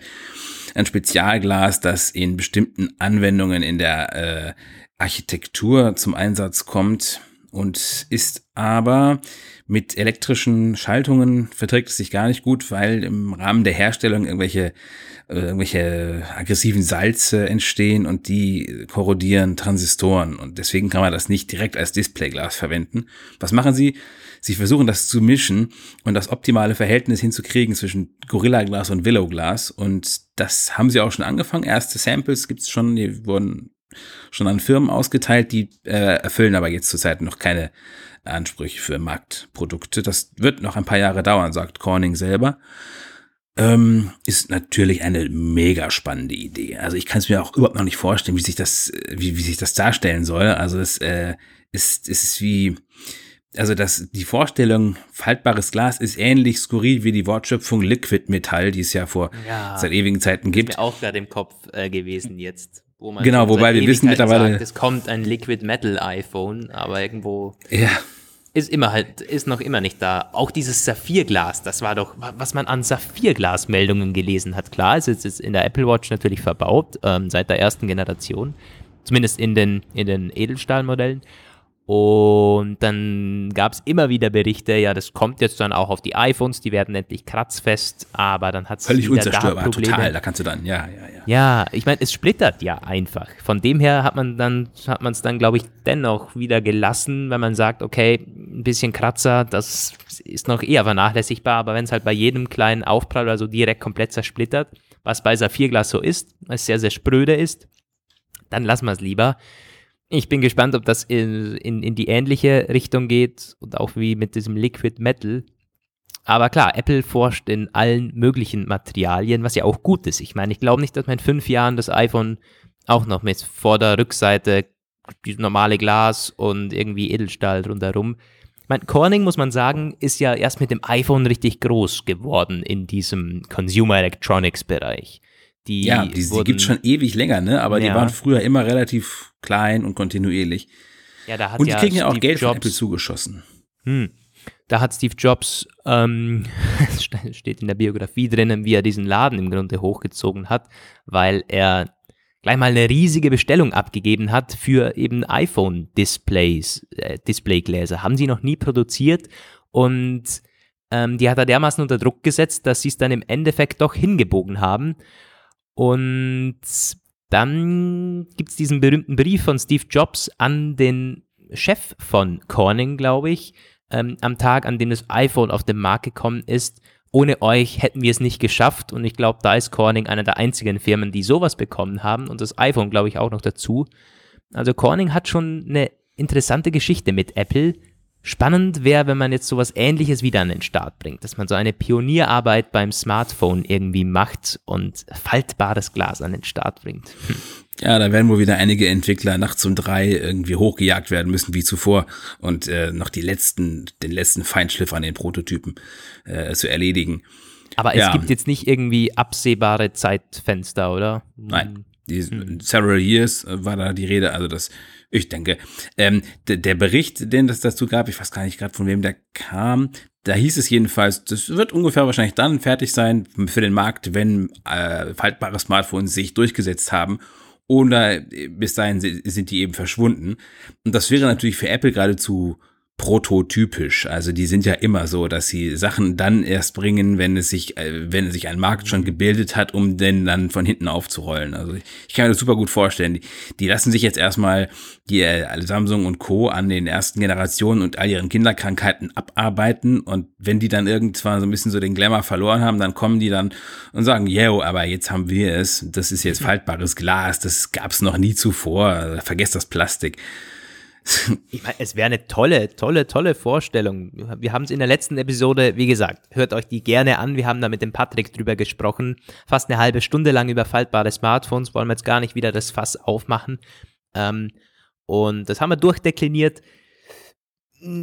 ein Spezialglas, das in bestimmten Anwendungen in der äh, Architektur zum Einsatz kommt und ist aber mit elektrischen Schaltungen verträgt es sich gar nicht gut, weil im Rahmen der Herstellung irgendwelche äh, irgendwelche aggressiven Salze entstehen und die korrodieren Transistoren und deswegen kann man das nicht direkt als Displayglas verwenden. Was machen sie? Sie versuchen das zu mischen und das optimale Verhältnis hinzukriegen zwischen Gorilla Glas und Willow Glas und das haben sie auch schon angefangen. Erste Samples gibt's schon, die wurden schon an Firmen ausgeteilt, die äh, erfüllen aber jetzt zurzeit noch keine Ansprüche für Marktprodukte. Das wird noch ein paar Jahre dauern, sagt Corning selber. Ähm, ist natürlich eine mega spannende Idee. Also ich kann es mir auch überhaupt noch nicht vorstellen, wie sich das, wie, wie sich das darstellen soll. Also es äh, ist, ist wie, also das, die Vorstellung, faltbares Glas ist ähnlich skurril wie die Wortschöpfung Liquid Metall, die es ja vor ja, seit ewigen Zeiten gibt. Ist mir auch gerade im Kopf äh, gewesen jetzt. Wo man genau, wobei wir wissen mittlerweile. Sagt, es kommt ein Liquid Metal iPhone, aber irgendwo. Ja. Ist immer halt, ist noch immer nicht da. Auch dieses Saphirglas, das war doch, was man an Saphirglas-Meldungen gelesen hat. Klar, es ist jetzt in der Apple Watch natürlich verbaut, ähm, seit der ersten Generation. Zumindest in den, in den Edelstahlmodellen. Und dann gab es immer wieder Berichte, ja, das kommt jetzt dann auch auf die iPhones, die werden endlich kratzfest, aber dann hat es Völlig unzerstörbar, total, da kannst du dann, ja, ja, ja. Ja, ich meine, es splittert ja einfach. Von dem her hat man dann, hat man es dann, glaube ich, dennoch wieder gelassen, wenn man sagt, okay, ein bisschen Kratzer, das ist noch eher vernachlässigbar, aber wenn es halt bei jedem kleinen Aufprall oder so direkt komplett zersplittert, was bei Saphirglas so ist, es sehr, sehr spröde ist, dann lassen wir es lieber. Ich bin gespannt, ob das in, in, in die ähnliche Richtung geht und auch wie mit diesem Liquid Metal. Aber klar, Apple forscht in allen möglichen Materialien, was ja auch gut ist. Ich meine, ich glaube nicht, dass man in fünf Jahren das iPhone auch noch mit Vorder-, Rückseite, normale Glas und irgendwie Edelstahl rundherum. Ich meine, Corning, muss man sagen, ist ja erst mit dem iPhone richtig groß geworden in diesem Consumer Electronics Bereich. Die ja, die, die gibt es schon ewig länger, ne? Aber ja. die waren früher immer relativ klein und kontinuierlich. Ja, da hat und die ja kriegen ja auch Steve Geld Jobs, von Apple zugeschossen. Hm. Da hat Steve Jobs, ähm, <laughs> steht in der Biografie drinnen, wie er diesen Laden im Grunde hochgezogen hat, weil er gleich mal eine riesige Bestellung abgegeben hat für eben iPhone-Displays, äh, Displaygläser. Haben sie noch nie produziert und ähm, die hat er dermaßen unter Druck gesetzt, dass sie es dann im Endeffekt doch hingebogen haben. Und dann gibt es diesen berühmten Brief von Steve Jobs an den Chef von Corning, glaube ich, ähm, am Tag, an dem das iPhone auf den Markt gekommen ist. Ohne euch hätten wir es nicht geschafft. Und ich glaube, da ist Corning einer der einzigen Firmen, die sowas bekommen haben. Und das iPhone, glaube ich, auch noch dazu. Also Corning hat schon eine interessante Geschichte mit Apple. Spannend wäre, wenn man jetzt sowas ähnliches wieder an den Start bringt, dass man so eine Pionierarbeit beim Smartphone irgendwie macht und faltbares Glas an den Start bringt. Hm. Ja, da werden wohl wieder einige Entwickler nachts um drei irgendwie hochgejagt werden müssen wie zuvor und äh, noch die letzten, den letzten Feinschliff an den Prototypen äh, zu erledigen. Aber es ja. gibt jetzt nicht irgendwie absehbare Zeitfenster, oder? Nein. Die, hm. Several Years äh, war da die Rede, also das ich denke, ähm, der Bericht, den das dazu gab, ich weiß gar nicht gerade von wem der kam, da hieß es jedenfalls, das wird ungefähr wahrscheinlich dann fertig sein für den Markt, wenn äh, faltbare Smartphones sich durchgesetzt haben. Oder äh, bis dahin sind die eben verschwunden. Und das wäre natürlich für Apple geradezu prototypisch. Also die sind ja immer so, dass sie Sachen dann erst bringen, wenn es sich, äh, wenn sich ein Markt schon gebildet hat, um den dann von hinten aufzurollen. Also ich kann mir das super gut vorstellen. Die, die lassen sich jetzt erstmal die äh, Samsung und Co. an den ersten Generationen und all ihren Kinderkrankheiten abarbeiten und wenn die dann irgendwann so ein bisschen so den Glamour verloren haben, dann kommen die dann und sagen, yo, aber jetzt haben wir es. Das ist jetzt faltbares Glas. Das gab's noch nie zuvor. Vergesst das Plastik. <laughs> Ich meine, es wäre eine tolle, tolle, tolle Vorstellung. Wir haben es in der letzten Episode, wie gesagt, hört euch die gerne an. Wir haben da mit dem Patrick drüber gesprochen. Fast eine halbe Stunde lang über faltbare Smartphones. Wollen wir jetzt gar nicht wieder das Fass aufmachen. Ähm, und das haben wir durchdekliniert.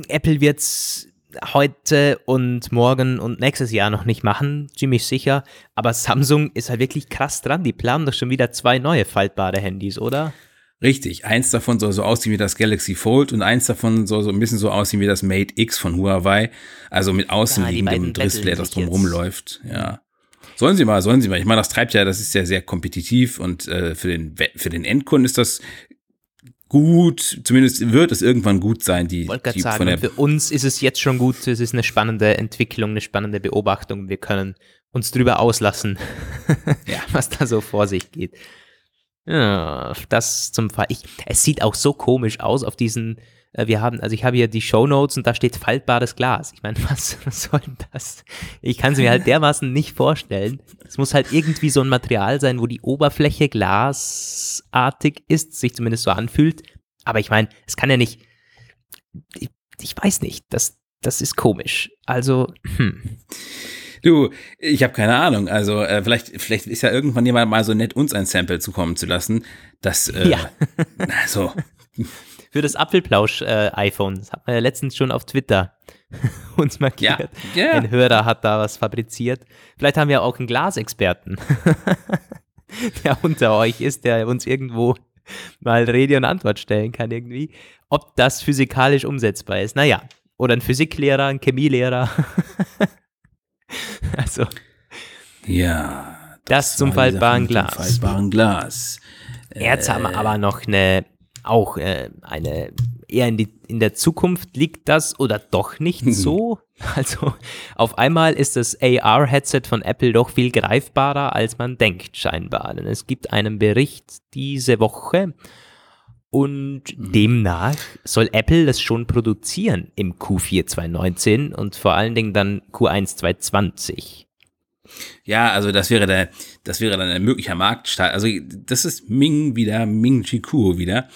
Apple wird es heute und morgen und nächstes Jahr noch nicht machen, ziemlich sicher. Aber Samsung ist halt wirklich krass dran. Die planen doch schon wieder zwei neue faltbare Handys, oder? Richtig, eins davon soll so aussehen wie das Galaxy Fold und eins davon soll so ein bisschen so aussehen wie das Mate X von Huawei. Also mit außenliegendem ja, Display, das drum rumläuft. Ja. Sollen sie mal, sollen sie mal. Ich meine, das treibt ja, das ist ja sehr kompetitiv und äh, für, den, für den Endkunden ist das gut, zumindest wird es irgendwann gut sein, die, die sagen, der für uns ist es jetzt schon gut, es ist eine spannende Entwicklung, eine spannende Beobachtung. Wir können uns drüber auslassen, Ja. <laughs> was da so vor sich geht. Ja, das zum Fall. Ich, es sieht auch so komisch aus auf diesen, äh, wir haben, also ich habe hier die Show Notes und da steht faltbares Glas. Ich meine, <laughs> was, was soll denn das? Ich kann es mir halt <laughs> dermaßen nicht vorstellen. Es muss halt irgendwie so ein Material sein, wo die Oberfläche glasartig ist, sich zumindest so anfühlt. Aber ich meine, es kann ja nicht, ich, ich weiß nicht, das, das ist komisch. Also, hm. Du, ich habe keine Ahnung. Also äh, vielleicht, vielleicht ist ja irgendwann jemand mal so nett, uns ein Sample zukommen zu lassen. Das, äh, Ja. also, <laughs> Für das Apfelplausch-iPhone. das hat man ja letztens schon auf Twitter <laughs> uns markiert. Ja, ja. Ein Hörer hat da was fabriziert. Vielleicht haben wir auch einen Glasexperten, <laughs> der unter euch ist, der uns irgendwo mal Rede und Antwort stellen kann irgendwie. Ob das physikalisch umsetzbar ist. Naja, oder ein Physiklehrer, ein Chemielehrer. <laughs> also, ja. das, zum die Sache faltbaren Glas. Faltbaren Glas. Jetzt haben wir aber noch eine, auch äh, eine, eher in, die, in der Zukunft liegt das oder doch nicht so. <laughs> Also auf einmal ist das AR-Headset von Apple doch viel greifbarer, als man denkt scheinbar. Denn es gibt einen Bericht diese Woche und demnach soll Apple das schon produzieren im Q4 2019 und vor allen Dingen dann Q1 2020. Ja, also das wäre der, das wäre dann ein möglicher Marktstart. Also das ist Ming wieder, Ming Chi Kuo wieder.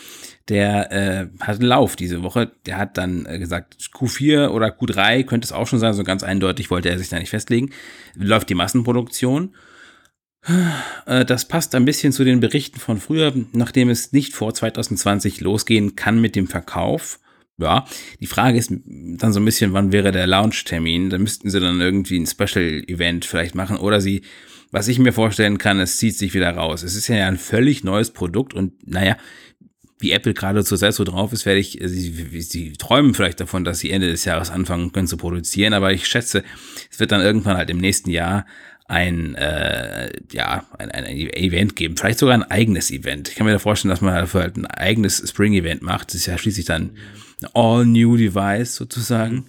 Der äh, hat einen Lauf diese Woche. Der hat dann äh, gesagt, Q4 oder Q3 könnte es auch schon sein. So ganz eindeutig wollte er sich da nicht festlegen. Läuft die Massenproduktion. Äh, Das passt ein bisschen zu den Berichten von früher, nachdem es nicht vor 2020 losgehen kann mit dem Verkauf. Ja, die Frage ist dann so ein bisschen, wann wäre der Launch-Termin? Da müssten sie dann irgendwie ein Special-Event vielleicht machen oder sie, was ich mir vorstellen kann, es zieht sich wieder raus. Es ist ja ein völlig neues Produkt und naja, wie Apple gerade zurzeit so drauf ist, werde ich, sie, sie träumen vielleicht davon, dass sie Ende des Jahres anfangen können zu produzieren, aber ich schätze, es wird dann irgendwann halt im nächsten Jahr ein, äh, ja, ein, ein Event geben, vielleicht sogar ein eigenes Event. Ich kann mir da vorstellen, dass man dafür halt ein eigenes Spring-Event macht. Das ist ja schließlich dann ein All-New-Device sozusagen.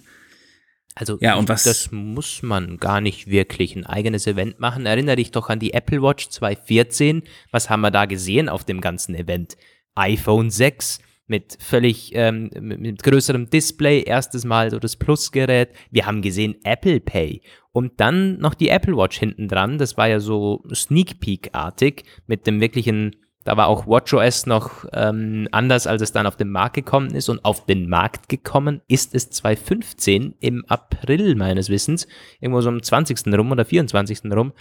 Also Ja, und was- das muss man gar nicht wirklich ein eigenes Event machen. Erinnere dich doch an die Apple Watch 214. Was haben wir da gesehen auf dem ganzen Event? iPhone 6 mit völlig ähm, mit größerem Display, erstes Mal so das Plus-Gerät. Wir haben gesehen Apple Pay und dann noch die Apple Watch hinten dran. Das war ja so Sneak Peek-artig mit dem wirklichen da war auch WatchOS noch ähm, anders, als es dann auf den Markt gekommen ist. Und auf den Markt gekommen ist es 2015 im April meines Wissens. Irgendwo so am 20. rum oder 24. rum.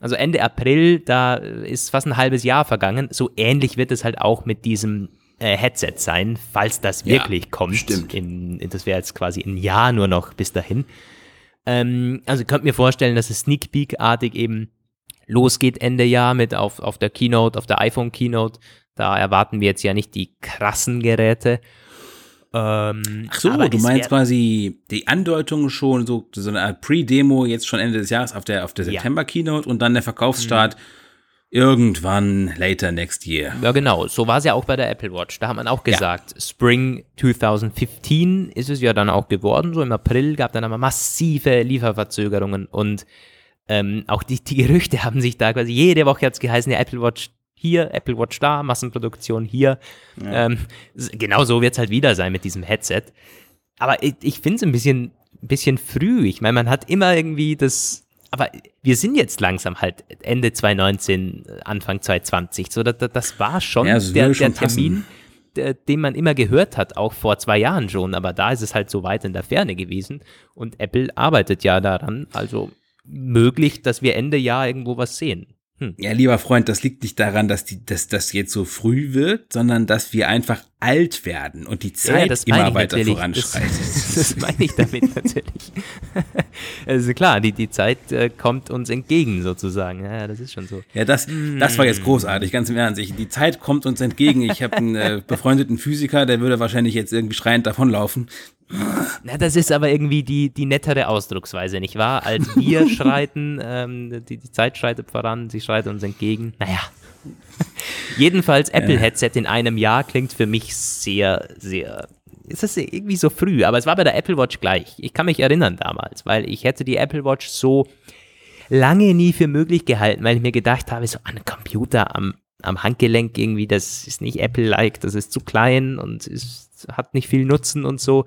Also Ende April, da ist fast ein halbes Jahr vergangen. So ähnlich wird es halt auch mit diesem äh, Headset sein, falls das Ja, wirklich kommt. stimmt. In, das wäre jetzt quasi ein Jahr nur noch bis dahin. Ähm, also ich könnte mir vorstellen, dass es Sneak Peek-artig eben losgeht Ende Jahr mit auf, auf der Keynote, auf der iPhone Keynote. Da erwarten wir jetzt ja nicht die krassen Geräte. Ähm, Ach so, du meinst quasi die Andeutung schon, so, so eine Art Pre-Demo jetzt schon Ende des Jahres auf der, auf der. September-Keynote und dann der Verkaufsstart irgendwann later next year. Ja, genau. So war es ja auch bei der Apple Watch. Da hat man auch gesagt, Spring 2015 ist es ja dann auch geworden. So im April gab dann aber massive Lieferverzögerungen und ähm, auch die, die Gerüchte haben sich da quasi jede Woche jetzt geheißen, ja, Apple Watch hier, Apple Watch da, Massenproduktion hier. Ähm, s- genau so wird es halt wieder sein mit diesem Headset. Aber ich, ich finde es ein bisschen, ein bisschen früh. Ich meine, man hat immer irgendwie das. Aber wir sind jetzt langsam halt Ende 2019, Anfang 2020. So, das, das war schon Ja, es der, schon der Termin, der, den man immer gehört hat, auch vor zwei Jahren schon. Aber da ist es halt so weit in der Ferne gewesen. Und Apple arbeitet ja daran. Also möglich, dass wir Ende Jahr irgendwo was sehen. Hm. Ja, lieber Freund, das liegt nicht daran, dass, die, dass das jetzt so früh wird, sondern dass wir einfach alt werden und die Zeit ja, immer weiter natürlich. voranschreitet. Das, <laughs> das, meine ich damit natürlich. <laughs> also klar, die, die Zeit äh, kommt uns entgegen sozusagen. Ja, das ist schon so. Ja, das, das war jetzt hm. großartig, ganz im Ernst. Ich, die Zeit kommt uns entgegen. Ich habe einen äh, <laughs> befreundeten Physiker, der würde wahrscheinlich jetzt irgendwie schreiend davonlaufen. Na, das ist aber irgendwie die, die nettere Ausdrucksweise, nicht wahr? Als wir <laughs> schreiten, ähm, die, die Zeit schreitet voran, sie schreitet uns entgegen. Naja. Jedenfalls Apple-Headset in einem Jahr klingt für mich sehr, sehr. Ist das irgendwie so früh? Aber es war bei der Apple Watch gleich. Ich kann mich erinnern damals, weil ich hätte die Apple Watch so lange nie für möglich gehalten, weil ich mir gedacht habe, so ein Computer am, am Handgelenk irgendwie, das ist nicht Apple-like, das ist zu klein und ist, hat nicht viel Nutzen und so.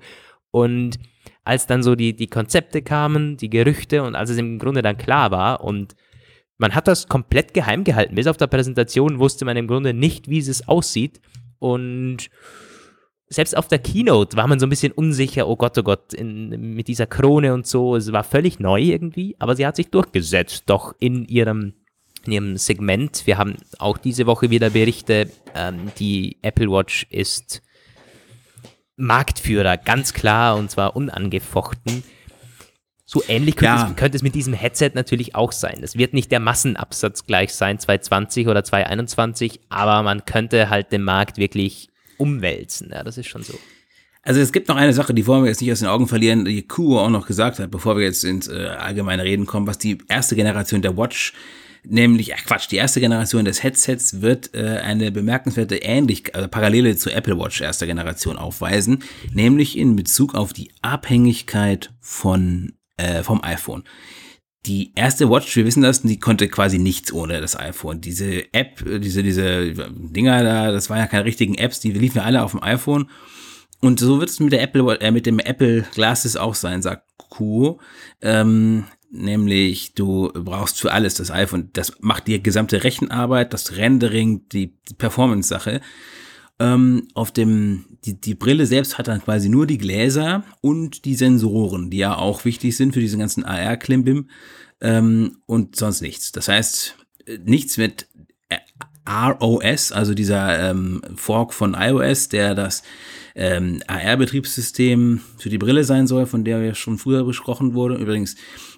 Und als dann so die, die Konzepte kamen, die Gerüchte und als es im Grunde dann klar war und man hat das komplett geheim gehalten. Bis auf der Präsentation wusste man im Grunde nicht, wie es aussieht. Und selbst auf der Keynote war man so ein bisschen unsicher, oh Gott, oh Gott, in, mit dieser Krone und so. Es war völlig neu irgendwie, aber sie hat sich durchgesetzt, doch in ihrem, in ihrem Segment. Wir haben auch diese Woche wieder Berichte, ähm, die Apple Watch ist Marktführer, ganz klar und zwar unangefochten. So ähnlich könnte, ja. es, könnte, es, mit diesem Headset natürlich auch sein. Es wird nicht der Massenabsatz gleich sein, 2020 oder 2021, aber man könnte halt den Markt wirklich umwälzen. Ja, das ist schon so. Also es gibt noch eine Sache, die wollen wir jetzt nicht aus den Augen verlieren, die Kuo auch noch gesagt hat, bevor wir jetzt ins äh, allgemeine Reden kommen, was die erste Generation der Watch nämlich, ach Quatsch, die erste Generation des Headsets wird äh, eine bemerkenswerte Ähnlichkeit, also Parallele zur Apple Watch erster Generation aufweisen, nämlich in Bezug auf die Abhängigkeit von, äh, vom iPhone. Die erste Watch, wir wissen das, die konnte quasi nichts ohne das iPhone. Diese App, diese, diese Dinger da, das waren ja keine richtigen Apps, die liefen ja alle auf dem iPhone. Und so wird es mit der Apple, äh, mit dem Apple Glasses auch sein, sagt Kuo. Ähm, nämlich du brauchst für alles das iPhone. Das macht die gesamte Rechenarbeit, das Rendering, die Performance-Sache. Ähm, auf dem, die, die Brille selbst hat dann quasi nur die Gläser und die Sensoren, die ja auch wichtig sind für diesen ganzen AR-Klimbim ähm, und sonst nichts. Das heißt, nichts mit ROS, also dieser ähm, Fork von iOS, der das ähm, AR-Betriebssystem für die Brille sein soll, von der ja schon früher besprochen wurde. Übrigens,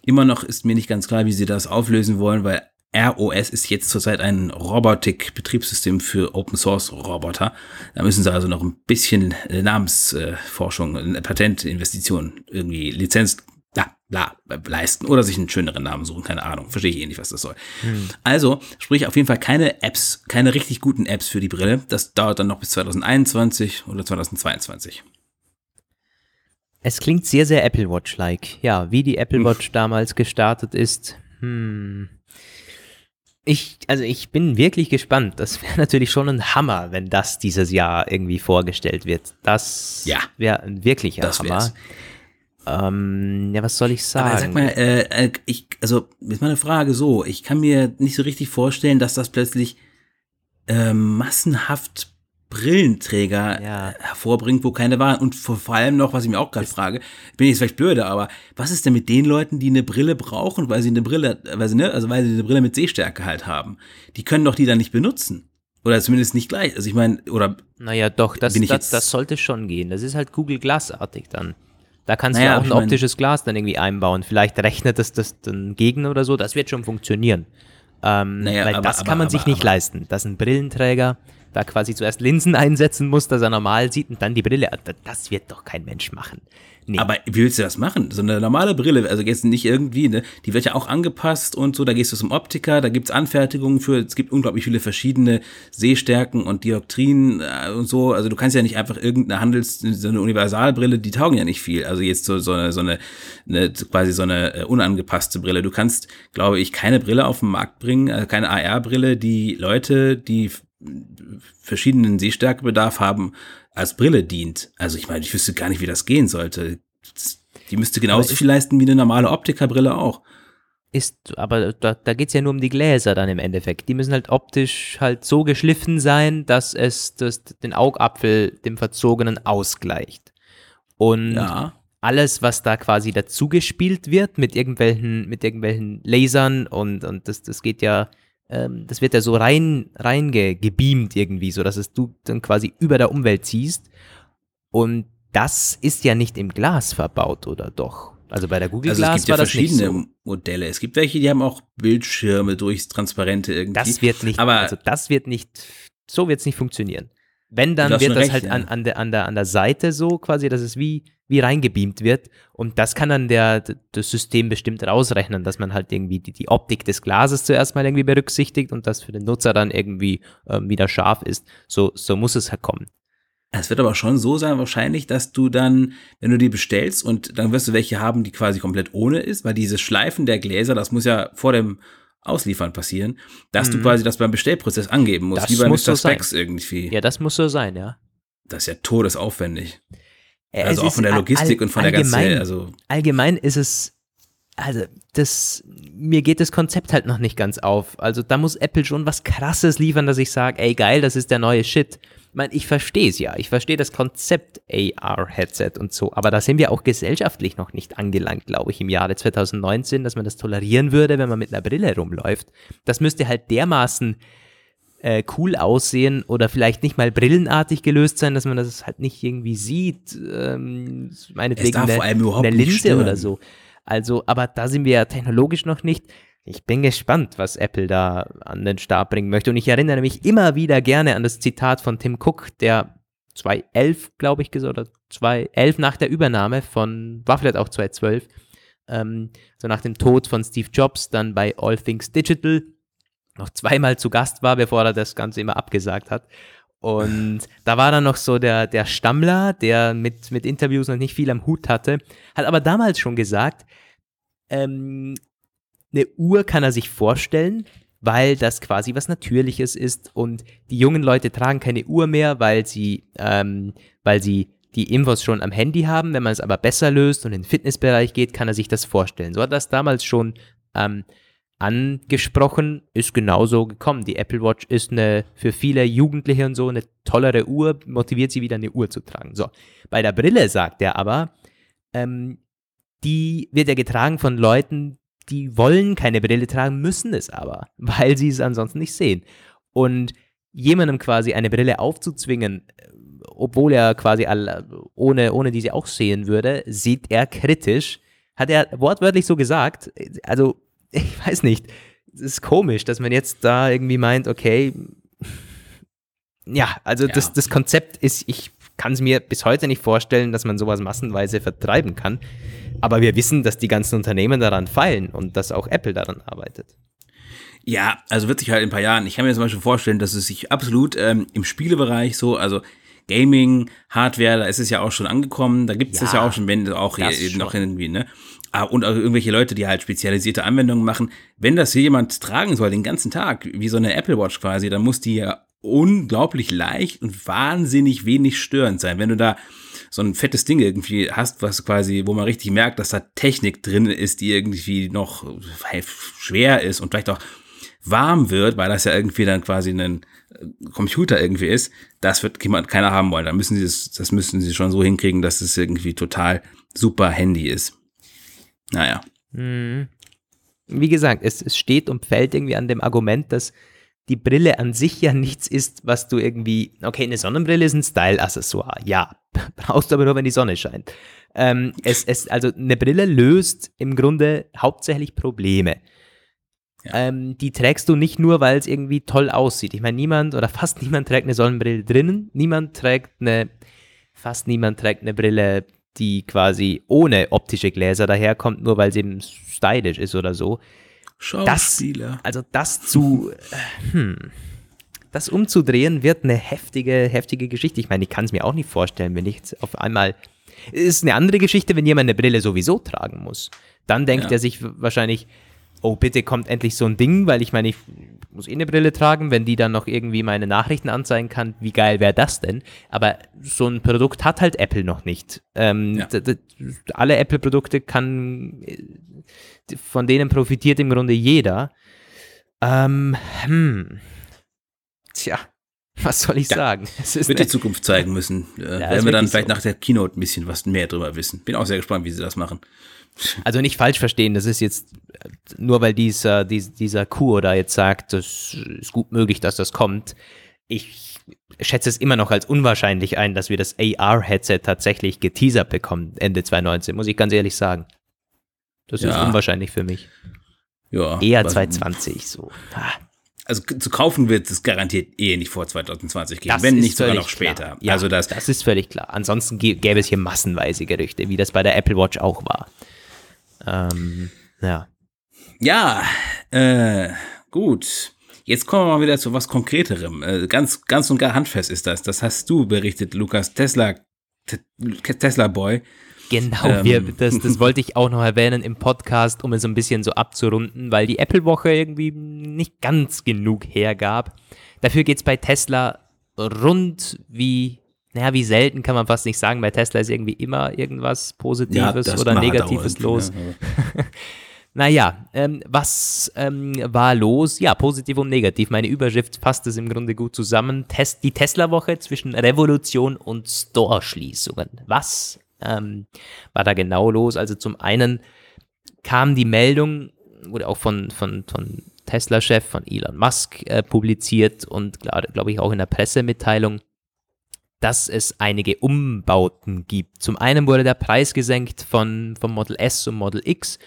immer noch ist mir nicht ganz klar, wie sie das auflösen wollen, weil ROS ist jetzt zurzeit ein Robotik-Betriebssystem für Open-Source-Roboter. Da müssen sie also noch ein bisschen Namensforschung, äh, Patentinvestitionen, irgendwie Lizenz ja, bla, leisten oder sich einen schöneren Namen suchen, keine Ahnung, verstehe ich eh nicht, was das soll. Hm. Also, sprich auf jeden Fall keine Apps, keine richtig guten Apps für die Brille. Das dauert dann noch bis 2021 oder 2022. Es klingt sehr, sehr Apple Watch-like. Ja, wie die Apple. Watch damals gestartet ist. Hm. Ich, also ich bin wirklich gespannt. Das wäre <laughs> natürlich schon ein Hammer, wenn das dieses Jahr irgendwie vorgestellt wird. Das ja, wäre ein wirklicher das Hammer. Wär's. Ähm, ja, was soll ich sagen? Aber sag mal, äh, äh, ich, also, ist meine Frage so, ich kann mir nicht so richtig vorstellen, dass das plötzlich äh, massenhaft Brillenträger ja. hervorbringt, wo keine waren. Und vor, vor allem noch, was ich mir auch gerade frage, bin ich jetzt vielleicht blöde, aber was ist denn mit den Leuten, die eine Brille brauchen, weil sie eine Brille, weil sie, ne, also weil sie eine Brille mit Sehstärke halt haben? Die können doch die dann nicht benutzen. Oder zumindest nicht gleich. Also ich meine, oder. Naja, doch, das, das, das sollte schon gehen. Das ist halt Google Glassartig dann. Da kannst naja, du auch ein optisches Glas dann irgendwie einbauen. Vielleicht rechnet das das dann gegen oder so. Das wird schon funktionieren. Ähm, naja, weil aber, das kann man aber, sich nicht leisten. Dass ein Brillenträger da quasi zuerst Linsen einsetzen muss, dass er normal sieht und dann die Brille. Das wird doch kein Mensch machen. Nee. Aber wie willst du das machen? So eine normale Brille, also jetzt nicht irgendwie, ne? Die wird ja auch angepasst und so, da gehst du zum Optiker, da gibt's Anfertigungen für, es gibt unglaublich viele verschiedene Sehstärken und Dioptrien äh, und so. Also du kannst ja nicht einfach irgendeine Handels-, so eine Universalbrille, die taugen ja nicht viel. Also jetzt so, so eine, so eine, eine quasi so eine äh, unangepasste Brille. Du kannst, glaube ich, keine Brille auf den Markt bringen, also keine AR-Brille, die Leute, die verschiedenen Sehstärkebedarf haben, als Brille dient. Also ich meine, ich wüsste gar nicht, wie das gehen sollte. Die müsste genauso viel leisten wie eine normale Optikerbrille auch. Ist, aber da, da geht es ja nur um die Gläser dann im Endeffekt. Die müssen halt optisch halt so geschliffen sein, dass es das, den Augapfel dem Verzogenen ausgleicht. Und ja. alles, was da quasi dazugespielt wird mit irgendwelchen, mit irgendwelchen Lasern und, und das, das geht ja ähm, das wird ja so rein, rein ge, gebeamt irgendwie, so dass es du dann quasi über der Umwelt ziehst. Und das ist ja nicht im Glas verbaut, oder doch? Also bei der Google Also Glass es gibt ja verschiedene so. Modelle. Es gibt welche, die haben auch Bildschirme durchs Transparente irgendwie. Das wird nicht, Aber also das wird nicht, so wird es nicht funktionieren. Wenn, dann wird das recht, halt ja. an, an, der, an, der, an der Seite so quasi, dass es wie, wie reingebeamt wird. Und das kann dann der, das System bestimmt rausrechnen, dass man halt irgendwie die, die Optik des Glases zuerst mal irgendwie berücksichtigt und das für den Nutzer dann irgendwie ähm, wieder scharf ist. So, so muss es halt kommen. Es wird aber schon so sein, wahrscheinlich, dass du dann, wenn du die bestellst und dann wirst du welche haben, die quasi komplett ohne ist, weil dieses Schleifen der Gläser, das muss ja vor dem Ausliefern passieren, dass du Mhm. quasi das beim Bestellprozess angeben musst, Das wie bei muss Mr. so. Specs irgendwie. Ja, das muss so sein, ja. Das ist ja todesaufwendig. Äh, Also auch von der all- Logistik und von der ganzen, also allgemein ist es, also das, mir geht das Konzept halt noch nicht ganz auf. Also da muss Apple schon was Krasses liefern, dass ich sage, ey geil, das ist der neue Shit. Ich meine, ich verstehe es ja, ich verstehe das Konzept AR-Headset und so, aber da sind wir auch gesellschaftlich noch nicht angelangt, glaube ich, im Jahre 2019, dass man das tolerieren würde, wenn man mit einer Brille rumläuft. Das müsste halt dermaßen äh, cool aussehen oder vielleicht nicht mal brillenartig gelöst sein, dass man das halt nicht irgendwie sieht. Ähm, meinetwegen eine, vor allem überhaupt eine Linse oder so. Also, aber da sind wir ja technologisch noch nicht. Ich bin gespannt, was Apple da an den Start bringen möchte. Und ich erinnere mich immer wieder gerne an das Zitat von Tim Cook, der 2011, glaube ich, oder 2011 nach der Übernahme von, war vielleicht auch 2012, ähm, so nach dem Tod von Steve Jobs, dann bei All Things Digital noch zweimal zu Gast war, bevor er das Ganze immer abgesagt hat. Und da war dann noch so der, der Stammler, der mit, mit Interviews noch nicht viel am Hut hatte, hat aber damals schon gesagt, ähm, eine Uhr kann er sich vorstellen, weil das quasi was Natürliches ist und die jungen Leute tragen keine Uhr mehr, weil sie, ähm, weil sie die Infos schon am Handy haben. Wenn man es aber besser löst und in den Fitnessbereich geht, kann er sich das vorstellen. So hat das damals schon ähm, angesprochen, ist genauso gekommen. Die Apple Watch ist eine für viele Jugendliche und so eine tollere Uhr, motiviert sie wieder eine Uhr zu tragen. So, bei der Brille sagt er aber, ähm, die wird ja getragen von Leuten, die wollen keine Brille tragen, müssen es aber, <laughs> weil sie es ansonsten nicht sehen. Und jemandem quasi eine Brille aufzuzwingen, äh, obwohl er quasi all, ohne, ohne diese auch sehen würde, sieht er kritisch. Hat er wortwörtlich so gesagt. Also, ich weiß nicht. Es ist komisch, dass man jetzt da irgendwie meint, okay, ja, also Ja. Das, das Konzept ist, ich kann es mir bis heute nicht vorstellen, dass man sowas massenweise vertreiben kann. Aber wir wissen, dass die ganzen Unternehmen daran feilen und dass auch Apple daran arbeitet. Ja, also wird sich halt in ein paar Jahren, ich kann mir zum Beispiel vorstellen, dass es sich absolut ähm, im Spielebereich so, also Gaming, Hardware, da ist es ja auch schon angekommen, da gibt es Ja, ja auch schon, wenn auch hier noch schon. irgendwie, ne? Ah, Und auch irgendwelche Leute, die halt spezialisierte Anwendungen machen. Wenn das hier jemand tragen soll, den ganzen Tag, wie so eine Apple Watch quasi, dann muss die ja unglaublich leicht und wahnsinnig wenig störend sein. Wenn du da so ein fettes Ding irgendwie hast, was quasi, wo man richtig merkt, dass da Technik drin ist, die irgendwie noch schwer ist und vielleicht auch warm wird, weil das ja irgendwie dann quasi ein äh, Computer irgendwie ist, das wird keiner haben wollen. Da müssen sie das, das müssen sie schon so hinkriegen, dass es irgendwie total super Handy ist. Naja. Mhm. Wie gesagt, es, es steht und fällt irgendwie an dem Argument, dass die Brille an sich ja nichts ist, was du irgendwie, okay, eine Sonnenbrille ist ein Style-Accessoire, ja, <laughs> brauchst du aber nur, wenn die Sonne scheint. Ähm, es, es, also eine Brille löst im Grunde hauptsächlich Probleme. Ja. Ähm, die trägst du nicht nur, weil es irgendwie toll aussieht. Ich meine, niemand oder fast niemand trägt eine Sonnenbrille drinnen, niemand trägt eine, fast niemand trägt eine Brille, die quasi ohne optische Gläser daherkommt, nur weil sie eben stylisch ist oder so. Schauspieler. Also das zu, äh, hm, das umzudrehen wird eine heftige, heftige Geschichte. Ich meine, ich kann es mir auch nicht vorstellen, wenn ich jetzt auf einmal, es ist eine andere Geschichte, wenn jemand eine Brille sowieso tragen muss. Dann denkt Ja. er sich wahrscheinlich, oh bitte kommt endlich so ein Ding, weil ich meine, ich muss eh eine Brille tragen, wenn die dann noch irgendwie meine Nachrichten anzeigen kann, wie geil wäre das denn? Aber so ein Produkt hat halt Apple noch nicht. Ähm, Ja. alle Apple-Produkte kann, äh, von denen profitiert im Grunde jeder. Ähm, hm. Tja, Was soll ich Ja. sagen? Es ist Wird die Zukunft zeigen müssen. Äh, ist werden wir dann vielleicht so. nach der Keynote ein bisschen was mehr drüber wissen. Bin auch sehr gespannt, wie sie das machen. Also nicht falsch verstehen, das ist jetzt äh, nur weil dieser, dies- dieser Kur da jetzt sagt, das ist gut möglich, dass das kommt. Ich schätze es immer noch als unwahrscheinlich ein, dass wir das AR-Headset tatsächlich geteasert bekommen Ende 2019, muss ich ganz ehrlich sagen. Das ist Ja. unwahrscheinlich für mich. Ja. Eher was- 2020 so. Ah, Also zu kaufen wird es garantiert eh nicht vor 2020 gehen, das wenn nicht sogar noch später. Klar. Ja, also das, das ist völlig klar. Ansonsten gä- gäbe es hier massenweise Gerüchte, wie das bei der Apple Watch auch war. Ähm, ja. Ja, äh, gut. Jetzt kommen wir mal wieder zu was Konkreterem. Äh, ganz, ganz und gar handfest ist das. Das hast du berichtet, Lukas. Tesla, Te Tesla Boy. Genau, Ähm. wir, das, das wollte ich auch noch erwähnen im Podcast, um es ein bisschen so abzurunden, weil die Apple-Woche irgendwie nicht ganz genug hergab. Dafür geht's bei Tesla rund wie, naja, wie selten kann man fast nicht sagen. Bei Tesla ist irgendwie immer irgendwas Positives oder macht Negatives dauernd, los. ne? <laughs> Naja, ähm, was ähm, war los? Ja, positiv und negativ. Meine Überschrift fasst es im Grunde gut zusammen. Test, die Tesla-Woche zwischen Revolution und Store-Schließungen. Was ähm, war da genau los? Also zum einen kam die Meldung, wurde auch von, von, von Tesla-Chef, von Elon Musk äh, publiziert und glaube ich auch in der Pressemitteilung, dass es einige Umbauten gibt. Zum einen wurde der Preis gesenkt von, vom Model S zum Model X.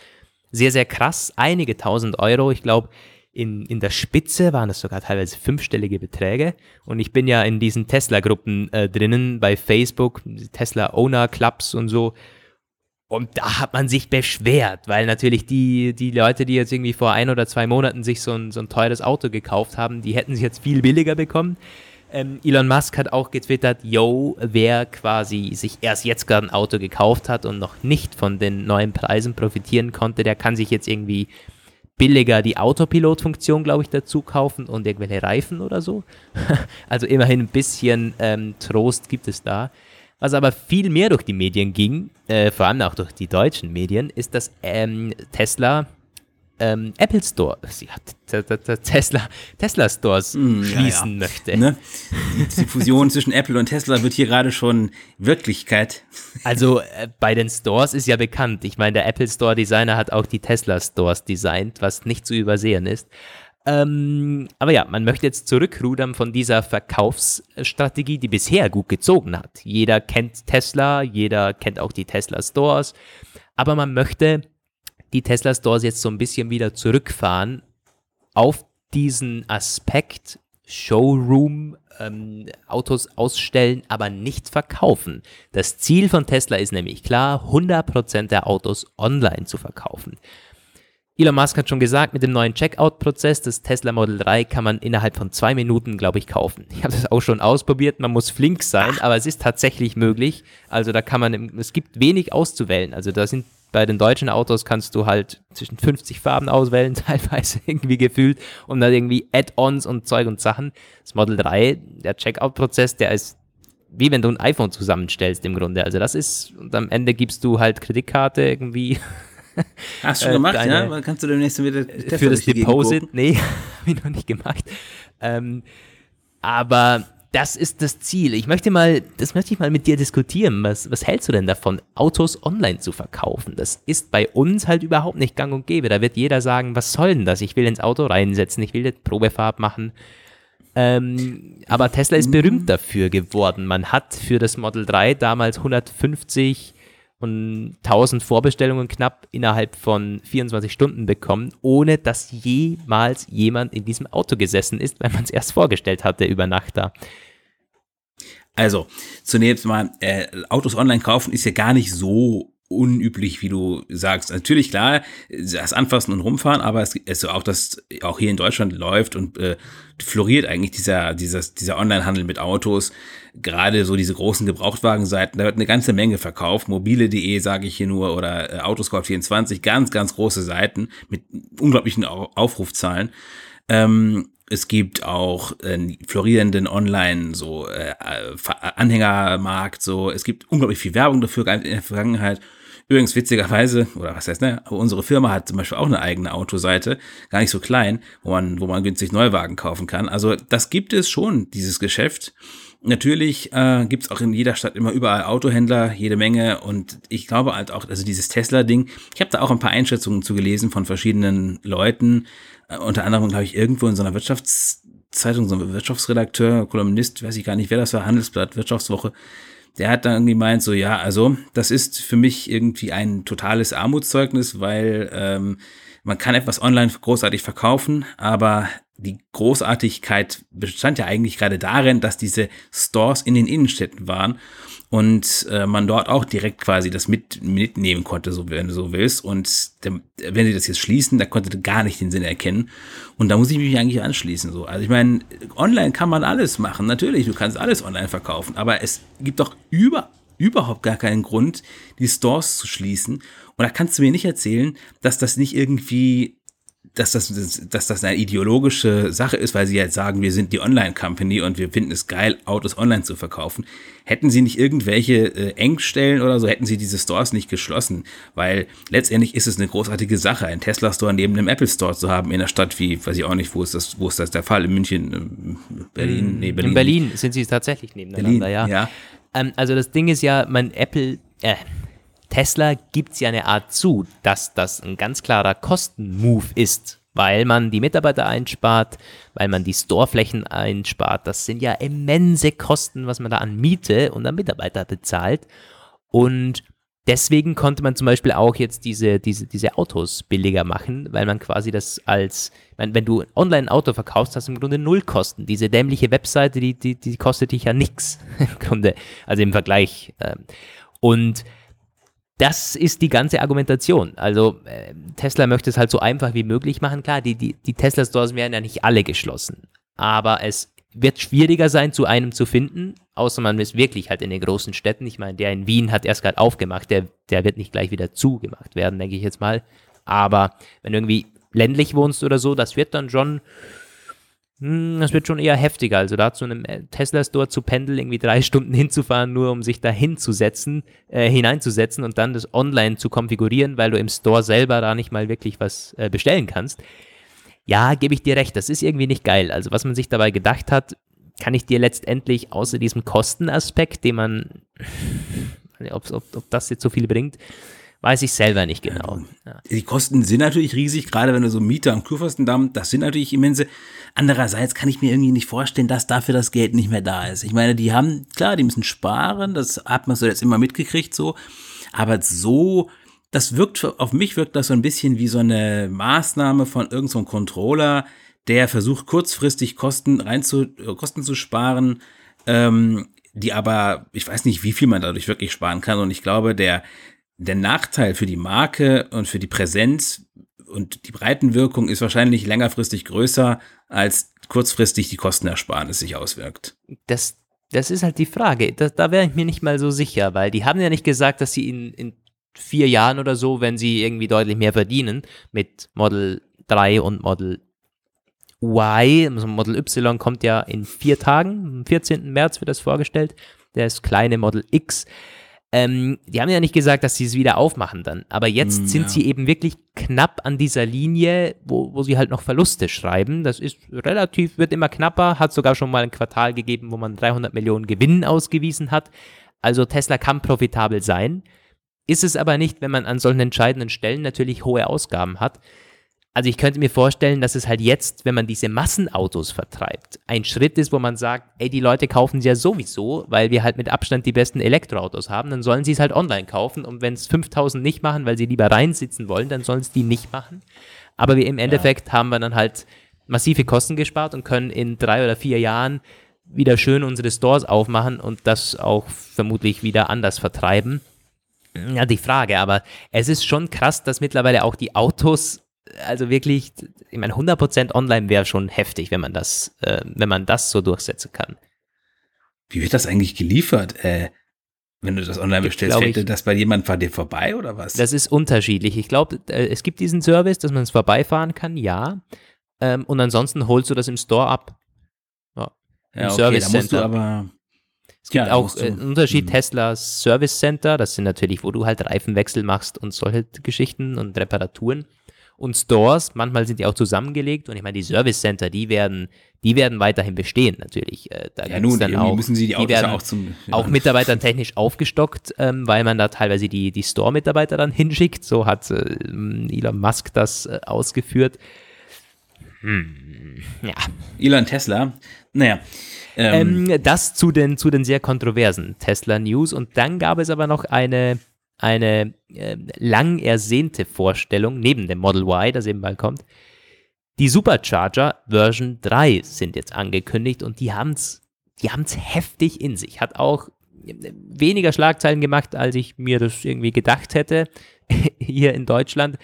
Sehr, sehr krass. Einige tausend Euro. Ich glaube, in, in der Spitze waren es sogar teilweise fünfstellige Beträge. Und ich bin ja in diesen Tesla-Gruppen äh, drinnen bei Facebook, Tesla-Owner-Clubs und so. Und da hat man sich beschwert, weil natürlich die, die Leute, die jetzt irgendwie vor ein oder zwei Monaten sich so ein, so ein teures Auto gekauft haben, die hätten sich jetzt viel billiger bekommen. Ähm, Elon Musk hat auch getwittert, yo, wer quasi sich erst jetzt gerade ein Auto gekauft hat und noch nicht von den neuen Preisen profitieren konnte, der kann sich jetzt irgendwie billiger die Autopilot-Funktion, glaube ich, dazu kaufen und irgendwelche Reifen oder so. <laughs> also immerhin ein bisschen ähm, Trost gibt es da. Was aber viel mehr durch die Medien ging, äh, vor allem auch durch die deutschen Medien, ist, dass ähm, Tesla ähm, Apple Store, ja, t- t- t- Tesla, Tesla Stores Hm, ja, schließen ja. möchte. Ne? Die Fusion zwischen Apple und Tesla wird hier gerade schon Wirklichkeit. Also äh, bei den Stores ist ja bekannt. Ich meine, der Apple Store Designer hat auch die Tesla Stores designt, was nicht zu übersehen ist. Ähm, aber ja, man möchte jetzt zurückrudern von dieser Verkaufsstrategie, die bisher gut gezogen hat. Jeder kennt Tesla, jeder kennt auch die Tesla Stores, aber man möchte die Tesla Stores jetzt so ein bisschen wieder zurückfahren auf diesen Aspekt Showroom, ähm, Autos ausstellen, aber nicht verkaufen. Das Ziel von Tesla ist nämlich klar, 100% der Autos online zu verkaufen. Elon Musk hat schon gesagt, mit dem neuen Checkout-Prozess des Tesla Model 3 kann man innerhalb von zwei Minuten, glaube ich, kaufen. Ich habe das auch schon ausprobiert, man muss flink sein, aber es ist tatsächlich möglich. Also da kann man, es gibt wenig auszuwählen. Also da sind bei den deutschen Autos kannst du halt zwischen 50 Farben auswählen, <laughs> teilweise irgendwie gefühlt und dann irgendwie Add-ons und Zeug und Sachen. Das Model 3, der Checkout-Prozess, der ist wie wenn du ein iPhone zusammenstellst im Grunde. Also das ist, und am Ende gibst du halt Kreditkarte irgendwie <laughs> Hast du schon Äh, gemacht, deine- ja? Wann Kannst du demnächst wieder Tesla für das Deposit. Nee, <laughs> habe ich noch nicht gemacht. Ähm, aber das ist das Ziel. Ich möchte mal, das möchte ich mal mit dir diskutieren. Was, was hältst du denn davon, Autos online zu verkaufen? Das ist bei uns halt überhaupt nicht gang und gäbe. Da wird jeder sagen, was soll denn das? Ich will ins Auto reinsetzen, ich will jetzt Probefahrt machen. Ähm, aber Tesla ist berühmt dafür geworden. Man hat für das Model 3 damals 150 und 1000 Vorbestellungen knapp innerhalb von 24 Stunden bekommen, ohne dass jemals jemand in diesem Auto gesessen ist, weil man es erst vorgestellt hatte über Nacht da. Also, zunächst mal, äh, Autos online kaufen ist ja gar nicht so unüblich, wie du sagst. Natürlich, klar, das Anfassen und Rumfahren, aber es ist auch, dass auch hier in Deutschland läuft und äh, floriert eigentlich dieser, dieser, dieser Online-Handel mit Autos. Gerade so diese großen Gebrauchtwagenseiten, da wird eine ganze Menge verkauft. Mobile.de sage ich hier nur oder äh, Autoscout24, ganz, ganz große Seiten mit unglaublichen Au- Aufrufzahlen. Ähm, es gibt auch äh, florierenden Online so äh, äh, Anhängermarkt so. Es gibt unglaublich viel Werbung dafür in der Vergangenheit. Übrigens witzigerweise, oder was heißt, ne, unsere Firma hat zum Beispiel auch eine eigene Autoseite, gar nicht so klein, wo man, wo man günstig Neuwagen kaufen kann. Also das gibt es schon, dieses Geschäft. Natürlich äh, gibt es auch in jeder Stadt immer überall Autohändler, jede Menge. Und ich glaube halt auch, also dieses Tesla-Ding, ich habe da auch ein paar Einschätzungen zugelesen von verschiedenen Leuten. Äh, unter anderem, glaube ich, irgendwo in so einer Wirtschaftszeitung, so ein Wirtschaftsredakteur, Kolumnist, weiß ich gar nicht, wer das war, Handelsblatt, Wirtschaftswoche. Der hat dann irgendwie meint, so ja, also das ist für mich irgendwie ein totales Armutszeugnis, weil ähm, man kann etwas online großartig verkaufen, aber die Großartigkeit bestand ja eigentlich gerade darin, dass diese Stores in den Innenstädten waren und äh, man dort auch direkt quasi das mit, mitnehmen konnte, so wenn du so willst. Und der, wenn sie das jetzt schließen, da konnte gar nicht den Sinn erkennen. Und da muss ich mich eigentlich anschließen. So. Also ich meine, online kann man alles machen. Natürlich, du kannst alles online verkaufen, aber es gibt doch über, überhaupt gar keinen Grund, die Stores zu schließen. Und da kannst du mir nicht erzählen, dass das nicht irgendwie dass das, dass das eine ideologische Sache ist, weil sie jetzt sagen, wir sind die Online-Company und wir finden es geil, Autos online zu verkaufen. Hätten sie nicht irgendwelche äh, Engstellen oder so, hätten sie diese Stores nicht geschlossen, weil letztendlich ist es eine großartige Sache, einen Tesla-Store neben einem Apple-Store zu haben in einer Stadt wie, weiß ich auch nicht, wo ist das, wo ist das der Fall? In München, äh, Berlin, nee, Berlin. In Berlin sind sie tatsächlich nebeneinander, Berlin, ja. ja. Ähm, also das Ding ist ja, mein Apple, äh, Tesla gibt es ja eine Art zu, dass das ein ganz klarer Kostenmove ist, weil man die Mitarbeiter einspart, weil man die Storeflächen einspart. Das sind ja immense Kosten, was man da an Miete und an Mitarbeiter bezahlt. Und deswegen konnte man zum Beispiel auch jetzt diese, diese, diese Autos billiger machen, weil man quasi das als, wenn, wenn du online ein Auto verkaufst, hast du im Grunde null Kosten. Diese dämliche Webseite, die, die, die kostet dich ja nichts <laughs> im Grunde, also im Vergleich. Ähm. Und das ist die ganze Argumentation. Also äh, Tesla möchte es halt so einfach wie möglich machen. Klar, die, die, die Tesla-Stores werden ja nicht alle geschlossen. Aber es wird schwieriger sein, zu einem zu finden, außer man ist wirklich halt in den großen Städten. Ich meine, der in Wien hat erst gerade aufgemacht, der, der wird nicht gleich wieder zugemacht werden, denke ich jetzt mal. Aber wenn du irgendwie ländlich wohnst oder so, das wird dann schon das wird schon eher heftiger. Also da zu einem äh, Tesla-Store zu pendeln, irgendwie drei <laughs> Stunden hinzufahren, nur um sich da hinzusetzen, äh, hineinzusetzen und dann das online zu konfigurieren, weil du im Store selber da nicht mal wirklich was äh, bestellen kannst. Ja, gebe ich dir recht, das ist irgendwie nicht geil. Also was man sich dabei gedacht hat, kann ich dir letztendlich außer diesem Kostenaspekt, den man, <laughs> ob, ob, ob das jetzt so viel bringt, Weiß ich selber nicht genau. Ja. Die Kosten sind natürlich riesig, gerade wenn du so Mieter am Kurfürstendamm, das sind natürlich immense. Andererseits kann ich mir irgendwie nicht vorstellen, dass dafür das Geld nicht mehr da ist. Ich meine, die haben, klar, die müssen sparen, das hat man so jetzt immer mitgekriegt so, aber so, das wirkt, auf mich wirkt das so ein bisschen wie so eine Maßnahme von irgendeinem so Controller, der versucht kurzfristig Kosten rein zu, Kosten zu sparen, ähm, die aber, ich weiß nicht, wie viel man dadurch wirklich sparen kann. Und ich glaube, der, der Nachteil für die Marke und für die Präsenz und die Breitenwirkung ist wahrscheinlich längerfristig größer, als kurzfristig die Kostenersparnis sich auswirkt. Das, das ist halt die Frage. Das, da wäre ich mir nicht mal so sicher, weil die haben ja nicht gesagt, dass sie in, in vier Jahren oder so, wenn sie irgendwie deutlich mehr verdienen, mit Model 3 und Model Y, also Model Y kommt ja in vier Tagen, am 14. März wird das vorgestellt, das kleine Model X ähm, die haben ja nicht gesagt, dass sie es wieder aufmachen dann. Aber jetzt mm, sind ja. sie eben wirklich knapp an dieser Linie, wo, wo sie halt noch Verluste schreiben. Das ist relativ, wird immer knapper, hat sogar schon mal ein Quartal gegeben, wo man 300 Millionen Gewinn ausgewiesen hat. Also Tesla kann profitabel sein. Ist es aber nicht, wenn man an solchen entscheidenden Stellen natürlich hohe Ausgaben hat. Also ich könnte mir vorstellen, dass es halt jetzt, wenn man diese Massenautos vertreibt, ein Schritt ist, wo man sagt, ey, die Leute kaufen sie ja sowieso, weil wir halt mit Abstand die besten Elektroautos haben, dann sollen sie es halt online kaufen und wenn es 5000 nicht machen, weil sie lieber reinsitzen wollen, dann sollen es die nicht machen. Aber wir im Endeffekt ja. haben wir dann halt massive Kosten gespart und können in drei oder vier Jahren wieder schön unsere Stores aufmachen und das auch vermutlich wieder anders vertreiben. Ja, die Frage, aber es ist schon krass, dass mittlerweile auch die Autos also wirklich, ich meine, 100% online wäre schon heftig, wenn man das, äh, wenn man das so durchsetzen kann. Wie wird das eigentlich geliefert? Äh, wenn du das online bestellst, fällt dir das bei jemandem dir vorbei oder was? Das ist unterschiedlich. Ich glaube, äh, es gibt diesen Service, dass man es vorbeifahren kann, ja. Ähm, und ansonsten holst du das im Store ab. Ja, ja Im okay, Service Center. aber gibt ja, auch äh, einen Unterschied mhm. Tesla Service Center, das sind natürlich, wo du halt Reifenwechsel machst und solche Geschichten und Reparaturen und Stores, manchmal sind die auch zusammengelegt und ich meine, die Service Center, die werden, die werden weiterhin bestehen, natürlich. Äh, da ja, nun, dann auch, müssen sie die, die werden auch zum, ja. auch mitarbeitertechnisch aufgestockt, ähm, weil man da teilweise die, die Store-Mitarbeiter dann hinschickt. So hat äh, Elon Musk das äh, ausgeführt. Hm, ja. Elon Tesla, naja. Ähm, ähm, das zu den, zu den sehr kontroversen Tesla News. Und dann gab es aber noch eine eine äh, lang ersehnte Vorstellung neben dem Model Y, das eben bald kommt. Die Supercharger Version 3 sind jetzt angekündigt und die haben es die haben's heftig in sich. Hat auch weniger Schlagzeilen gemacht, als ich mir das irgendwie gedacht hätte <laughs> hier in Deutschland.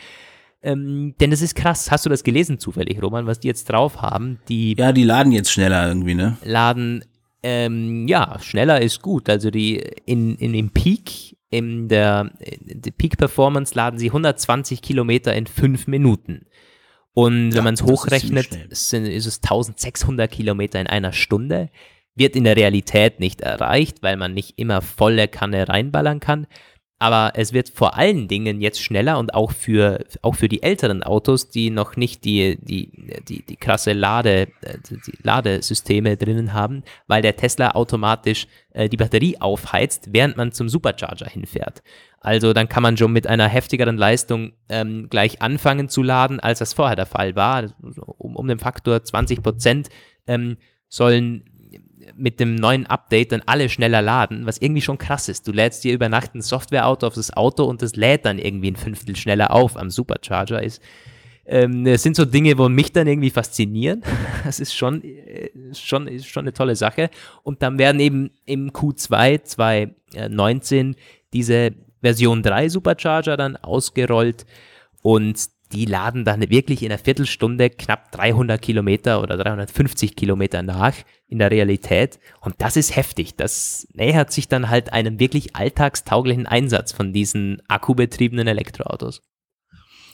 Ähm, denn es ist krass. Hast du das gelesen zufällig, Roman, was die jetzt drauf haben? Die ja, die laden jetzt schneller irgendwie, ne? Laden, ähm, ja, schneller ist gut. Also die in, in dem Peak in der, in der Peak Performance laden sie 120 Kilometer in fünf Minuten. Und wenn man es hochrechnet, ist, ist es 1600 Kilometer in einer Stunde. Wird in der Realität nicht erreicht, weil man nicht immer volle Kanne reinballern kann. Aber es wird vor allen Dingen jetzt schneller und auch für, auch für die älteren Autos, die noch nicht die, die, die, die krasse Lade, die Ladesysteme drinnen haben, weil der Tesla automatisch äh, die Batterie aufheizt, während man zum Supercharger hinfährt. Also dann kann man schon mit einer heftigeren Leistung ähm, gleich anfangen zu laden, als das vorher der Fall war. Um, um den Faktor 20 Prozent ähm, sollen mit dem neuen Update dann alle schneller laden, was irgendwie schon krass ist. Du lädst dir über Nacht ein Software-Auto auf das Auto und das lädt dann irgendwie ein Fünftel schneller auf am Supercharger. Ist, ähm, das sind so Dinge, wo mich dann irgendwie faszinieren. <laughs> Das ist schon, äh, schon, ist schon eine tolle Sache. Und dann werden eben im Q2 2019 diese Version 3 Supercharger dann ausgerollt und die laden dann wirklich in einer Viertelstunde knapp 300 Kilometer oder 350 Kilometer nach in der Realität. Und das ist heftig. Das nähert sich dann halt einem wirklich alltagstauglichen Einsatz von diesen akkubetriebenen Elektroautos.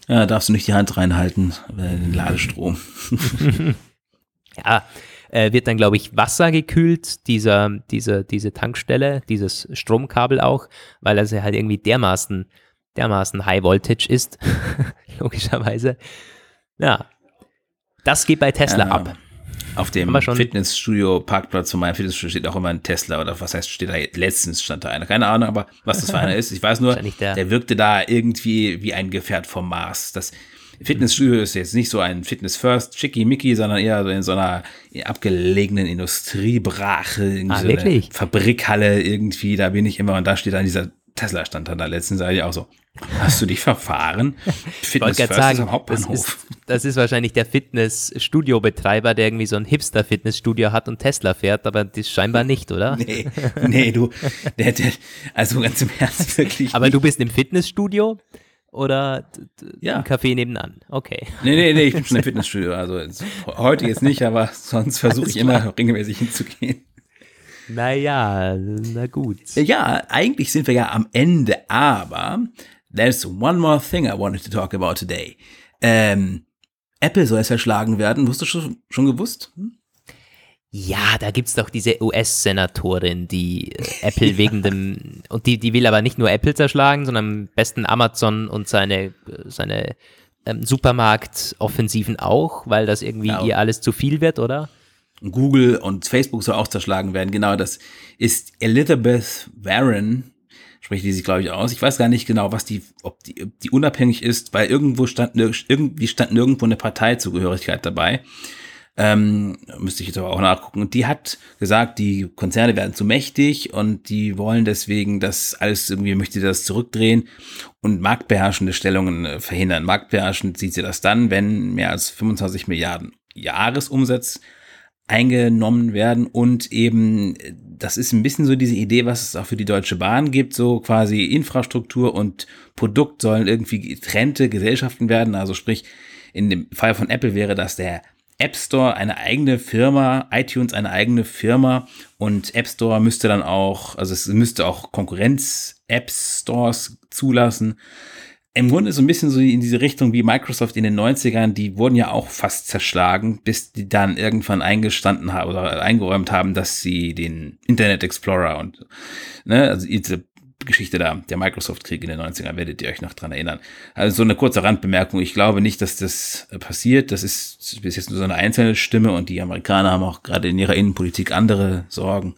Ja, darfst du nicht die Hand reinhalten, den Ladestrom. <laughs> <laughs> ja, äh, wird dann, glaube ich, Wasser gekühlt, dieser, diese, diese Tankstelle, dieses Stromkabel auch, weil das ja halt irgendwie dermaßen dermaßen High Voltage ist, <laughs> logischerweise. Ja, das geht bei Tesla ja, ab. Auf dem Fitnessstudio Parkplatz von meinem Fitnessstudio steht auch immer ein Tesla oder was heißt, steht da letztens stand da einer. Keine Ahnung, aber was das für einer <laughs> ist. Ich weiß nur, der, der wirkte da irgendwie wie ein Gefährt vom Mars. Das Fitnessstudio ist jetzt nicht so ein Fitness First Chicky-Mickey, sondern eher so in so einer abgelegenen Industriebrache, ah, so wirklich? Fabrikhalle irgendwie. Da bin ich immer und da steht dann dieser Tesla stand da letztens, sage ich auch so. Hast du dich verfahren? <laughs> Fitness wollte sagen, am Hauptbahnhof. Das ist, das ist wahrscheinlich der Fitnessstudio-Betreiber, der irgendwie so ein Hipster-Fitnessstudio hat und Tesla fährt, aber das scheinbar nicht, oder? <laughs> Nee, nee, du, der, der, also ganz im Ernst, wirklich. aber nicht. du bist im Fitnessstudio oder ja. im Café nebenan? Okay. Nee, nee, nee, ich bin schon <laughs> im Fitnessstudio. Also heute jetzt nicht, aber sonst versuche ich immer regelmäßig hinzugehen. Naja, na gut. Ja, eigentlich sind wir ja am Ende, aber there's one more thing I wanted to talk about today. Ähm, Apple soll es verschlagen werden. Wusstest du schon, schon gewusst? Hm? Ja, da gibt's doch diese US-Senatorin, die äh, Apple <laughs> wegen dem, und die, die will aber nicht nur Apple zerschlagen, sondern am besten Amazon und seine, seine ähm, Supermarkt-Offensiven auch, weil das irgendwie genau. ihr alles zu viel wird, oder? Google und Facebook soll auch zerschlagen werden. Genau, das ist Elizabeth Warren, spricht die sich, glaube ich, aus. Ich weiß gar nicht genau, was die, ob die, ob die unabhängig ist, weil irgendwo stand, irgendwie stand nirgendwo eine Parteizugehörigkeit dabei. Ähm, müsste ich jetzt aber auch nachgucken. Und die hat gesagt, die Konzerne werden zu mächtig und die wollen deswegen das alles irgendwie, möchte das zurückdrehen und marktbeherrschende Stellungen äh, verhindern. Marktbeherrschend sieht sie das dann, wenn mehr als 25 Milliarden Jahresumsatz eingenommen werden und eben, das ist ein bisschen so diese Idee, was es auch für die Deutsche Bahn gibt, so quasi Infrastruktur und Produkt sollen irgendwie getrennte Gesellschaften werden, also sprich, in dem Fall von Apple wäre das der App Store eine eigene Firma, iTunes eine eigene Firma und App Store müsste dann auch, also es müsste auch Konkurrenz App Stores zulassen. Im Grunde so ein bisschen so in diese Richtung wie Microsoft in den 90ern, die wurden ja auch fast zerschlagen, bis die dann irgendwann eingestanden haben oder eingeräumt haben, dass sie den Internet Explorer und, ne, also diese Geschichte da, der Microsoft-Krieg in den 90ern, werdet ihr euch noch dran erinnern. Also so eine kurze Randbemerkung. Ich glaube nicht, dass das passiert. Das ist bis jetzt nur so eine einzelne Stimme und die Amerikaner haben auch gerade in ihrer Innenpolitik andere Sorgen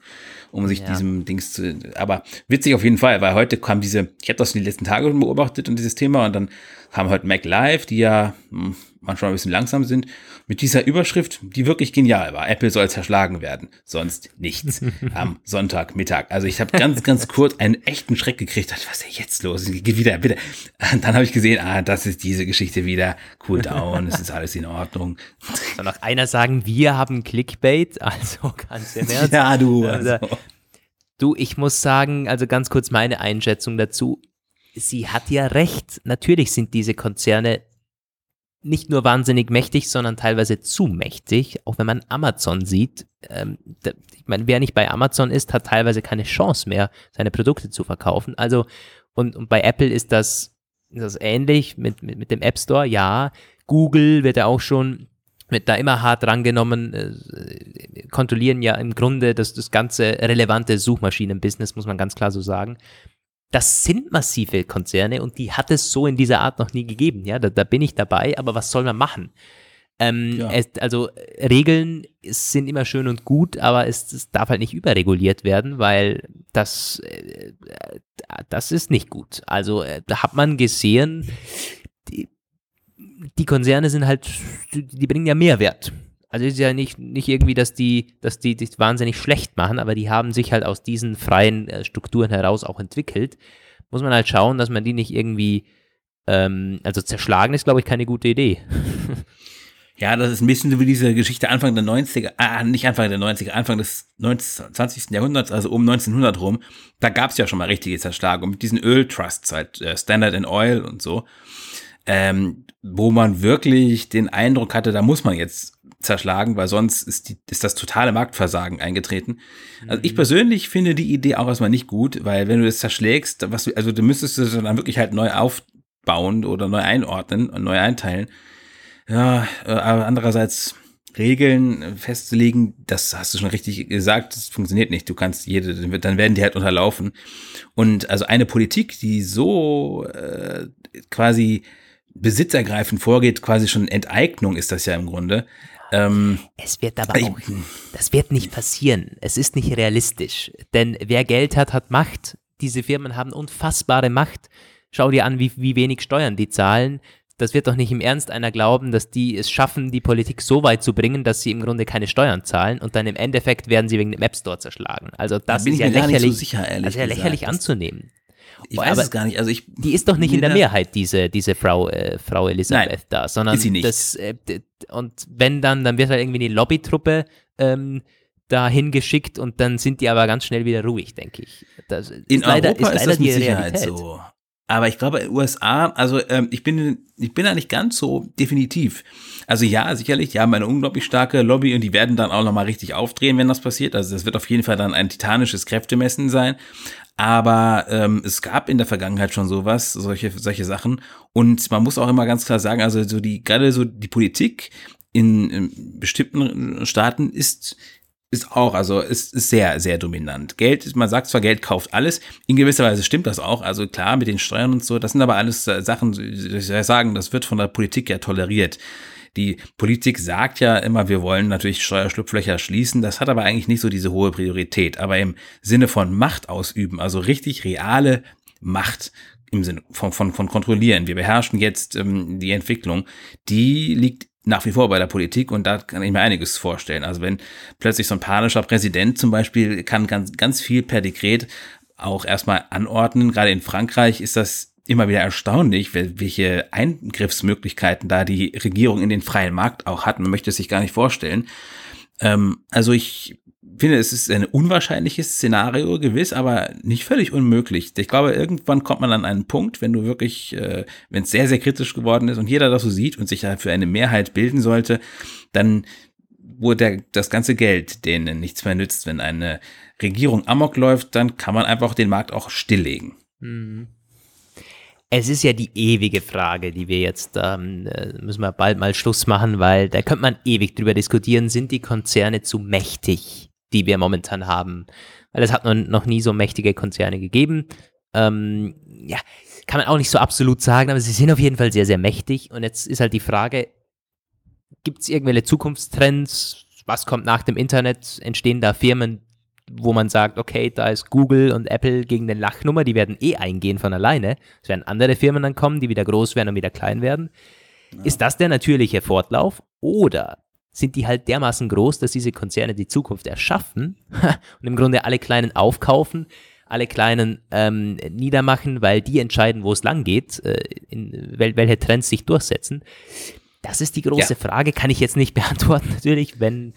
um sich ja. diesem Dings zu. Aber witzig auf jeden Fall, weil heute kam diese, ich habe das in den letzten Tagen beobachtet und dieses Thema und dann kam heute Mac Live, die ja hm, manchmal ein bisschen langsam sind, mit dieser Überschrift, die wirklich genial war. Apple soll zerschlagen werden, sonst nichts <laughs> am Sonntagmittag. Also ich habe ganz, ganz kurz einen echten Schreck gekriegt. Was ist denn jetzt los? Geht wieder, bitte. Und dann habe ich gesehen, ah, das ist diese Geschichte wieder. Cool down, es ist alles in Ordnung. Soll noch einer sagen, wir haben Clickbait? <laughs> Also ganz im Ernst. Ja, du. Also, also. Du, ich muss sagen, also ganz kurz meine Einschätzung dazu. Sie hat ja recht. Natürlich sind diese Konzerne nicht nur wahnsinnig mächtig, sondern teilweise zu mächtig. Auch wenn man Amazon sieht, ähm, da, ich meine, wer nicht bei Amazon ist, hat teilweise keine Chance mehr, seine Produkte zu verkaufen. Also, und, und bei Apple ist das, ist das ähnlich mit, mit, mit dem App Store. Ja, Google wird ja auch schon wird da immer hart drangenommen, äh, kontrollieren ja im Grunde das, das ganze relevante Suchmaschinenbusiness, muss man ganz klar so sagen das sind massive Konzerne und die hat es so in dieser Art noch nie gegeben. Ja, da, da bin ich dabei, aber was soll man machen? Ähm, ja. es, also Regeln sind immer schön und gut, aber es, es, darf halt nicht überreguliert werden, weil das, äh, das ist nicht gut. Also äh, da hat man gesehen, die, die Konzerne sind halt, die bringen ja Mehrwert. Also ist ja nicht, nicht irgendwie, dass die, dass die das wahnsinnig schlecht machen, aber die haben sich halt aus diesen freien äh, Strukturen heraus auch entwickelt. Muss man halt schauen, dass man die nicht irgendwie, ähm, also zerschlagen ist, glaube ich, keine gute Idee. <laughs> Ja, das ist ein bisschen so wie diese Geschichte Anfang der 90er, ah, nicht Anfang der 90er, Anfang des 19, 20. Jahrhunderts, also um 1900 rum. Da gab es ja schon mal richtige Zerschlagung mit diesen Öltrusts, halt äh, Standard and Oil und so, ähm, wo man wirklich den Eindruck hatte, da muss man jetzt zerschlagen, weil sonst ist, die, ist das totale Marktversagen eingetreten. Also ich mhm. persönlich finde die Idee auch erstmal nicht gut, weil wenn du das zerschlägst, was du, also du müsstest es dann wirklich halt neu aufbauen oder neu einordnen und neu einteilen. Ja, äh, aber andererseits Regeln festzulegen, das hast du schon richtig gesagt, das funktioniert nicht. Du kannst jede, dann werden die halt unterlaufen. Und also eine Politik, die so äh, quasi besitzergreifend vorgeht, quasi schon Enteignung ist das ja im Grunde. Ähm, es wird aber auch, das wird nicht passieren. Es ist nicht realistisch. Denn wer Geld hat, hat Macht. Diese Firmen haben unfassbare Macht. Schau dir an, wie, wie wenig Steuern die zahlen. Das wird doch nicht im Ernst einer glauben, dass die es schaffen, die Politik so weit zu bringen, dass sie im Grunde keine Steuern zahlen und dann im Endeffekt werden sie wegen dem App Store zerschlagen. Also das da ist ja lächerlich, so sicher, also ja lächerlich anzunehmen. Ich weiß aber es gar nicht. Also ich, die ist doch nicht in der Mehrheit, diese, diese Frau, äh, Frau Elisabeth Nein, da, sondern ist sie nicht. das, äh, und wenn dann, dann wird halt irgendwie eine Lobbytruppe ähm, da hingeschickt und dann sind die aber ganz schnell wieder ruhig, denke ich. Das in ist leider, Europa ist, leider ist das mit Sicherheit Realität. so. Aber ich glaube, in den USA, also ähm, ich bin, ich bin da nicht ganz so definitiv. Also ja, sicherlich, die haben eine unglaublich starke Lobby und die werden dann auch nochmal richtig aufdrehen, wenn das passiert. Also das wird auf jeden Fall dann ein titanisches Kräftemessen sein. Aber ähm, es gab in der Vergangenheit schon sowas, solche, solche Sachen. Und man muss auch immer ganz klar sagen, also so die, gerade so die Politik in, in bestimmten Staaten ist ist auch, also ist, ist sehr, sehr dominant. Geld, man sagt zwar, Geld kauft alles, in gewisser Weise stimmt das auch. Also klar, mit den Steuern und so, das sind aber alles Sachen, ich sagen, das wird von der Politik ja toleriert. Die Politik sagt ja immer, wir wollen natürlich Steuerschlupflöcher schließen. Das hat aber eigentlich nicht so diese hohe Priorität. Aber im Sinne von Macht ausüben, also richtig reale Macht im Sinne von, von, von kontrollieren. Wir beherrschen jetzt ähm, die Entwicklung. Die liegt nach wie vor bei der Politik und da kann ich mir einiges vorstellen. Also wenn plötzlich so ein panischer Präsident zum Beispiel kann ganz, ganz viel per Dekret auch erstmal anordnen. Gerade in Frankreich ist das immer wieder erstaunlich, welche Eingriffsmöglichkeiten da die Regierung in den freien Markt auch hat. Man möchte es sich gar nicht vorstellen. Ähm, also ich finde, es ist ein unwahrscheinliches Szenario gewiss, aber nicht völlig unmöglich. Ich glaube, irgendwann kommt man an einen Punkt, wenn du wirklich, äh, wenn es sehr, sehr kritisch geworden ist und jeder das so sieht und sich dafür eine Mehrheit bilden sollte, dann der, das ganze Geld denen nichts mehr nützt, wenn eine Regierung amok läuft, dann kann man einfach den Markt auch stilllegen. Mhm. Es ist ja die ewige Frage, die wir jetzt, ähm, äh, müssen wir bald mal Schluss machen, weil da könnte man ewig drüber diskutieren, sind die Konzerne zu mächtig, die wir momentan haben? Weil es hat noch, nie so mächtige Konzerne gegeben. Ähm, ja, kann man auch nicht so absolut sagen, aber sie sind auf jeden Fall sehr, sehr mächtig. Und jetzt ist halt die Frage, gibt es irgendwelche Zukunftstrends? Was kommt nach dem Internet? Entstehen da Firmen, wo man sagt, okay, da ist Google und Apple gegen den Lachnummer, die werden eh eingehen von alleine. Es werden andere Firmen dann kommen, die wieder groß werden und wieder klein werden. Ja. Ist das der natürliche Fortlauf? Oder sind die halt dermaßen groß, dass diese Konzerne die Zukunft erschaffen <laughs> und im Grunde alle Kleinen aufkaufen, alle Kleinen ähm, niedermachen, weil die entscheiden, wo es lang geht, äh, in, wel welche Trends sich durchsetzen. Das ist die große ja. Frage, kann ich jetzt nicht <laughs> beantworten, natürlich. Wenn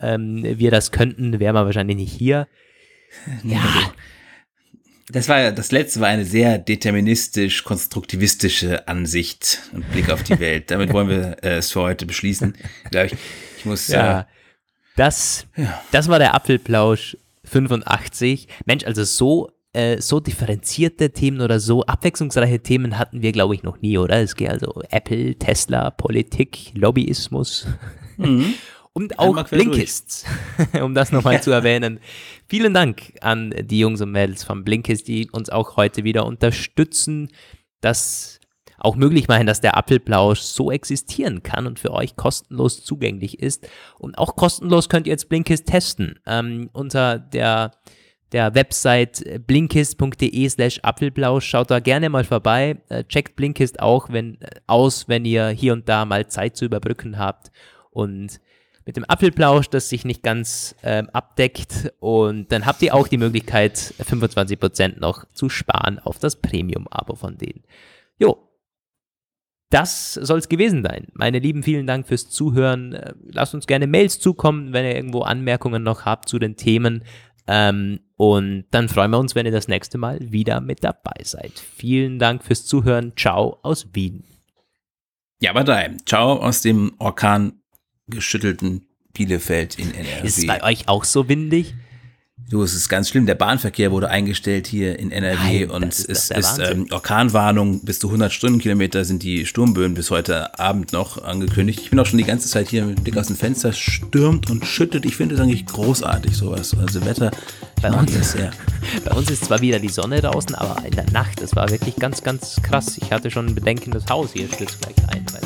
ähm, wir das könnten, wären wir wahrscheinlich nicht hier. <laughs> Ja. Das war das letzte war eine sehr deterministisch konstruktivistische Ansicht und Blick auf die <laughs> Welt. Damit wollen wir äh, es für heute beschließen. Glaube ich. Ich muss ja, äh, das ja. das war der Apfelplausch 85. Mensch, also so äh, so differenzierte Themen oder so abwechslungsreiche Themen hatten wir, glaube ich, noch nie, oder? Es geht also Apple, Tesla, Politik, Lobbyismus. Mhm. <laughs> Und auch Blinkist, <laughs> um das nochmal zu <laughs> erwähnen. Vielen Dank an die Jungs und Mädels von Blinkist, die uns auch heute wieder unterstützen, das auch möglich machen, dass der Apfelplausch so existieren kann und für euch kostenlos zugänglich ist. Und auch kostenlos könnt ihr jetzt Blinkist testen. Ähm, unter der der Website blinkist.de slash Apfelblausch. Schaut da gerne mal vorbei. Äh, checkt Blinkist auch wenn, äh, aus, wenn ihr hier und da mal Zeit zu überbrücken habt. Und mit dem Apfelplausch, das sich nicht ganz ähm, abdeckt. Und dann habt ihr auch die Möglichkeit, 25% noch zu sparen auf das Premium-Abo von denen. Jo. Das soll es gewesen sein. Meine Lieben, vielen Dank fürs Zuhören. Äh, lasst uns gerne Mails zukommen, wenn ihr irgendwo Anmerkungen noch habt zu den Themen. Ähm, und dann freuen wir uns, wenn ihr das nächste Mal wieder mit dabei seid. Vielen Dank fürs Zuhören. Ciao aus Wien. Ja, aber drei. Ciao aus dem Orkan geschüttelten Bielefeld in NRW. Ist es bei euch auch so windig? Du, es ist ganz schlimm. Der Bahnverkehr wurde eingestellt hier in NRW Nein, und es ist, ist ähm, Orkanwarnung. Bis zu 100 Stundenkilometer sind die Sturmböen bis heute Abend noch angekündigt. Ich bin auch schon die ganze Zeit hier mit Blick aus dem Fenster, stürmt und schüttet. Ich finde es eigentlich großartig, sowas. Also Wetter, bei uns, das sehr. <laughs> bei uns ist zwar wieder die Sonne draußen, aber in der Nacht, das war wirklich ganz, ganz krass. Ich hatte schon Bedenken, das Haus hier stürzt gleich ein, weil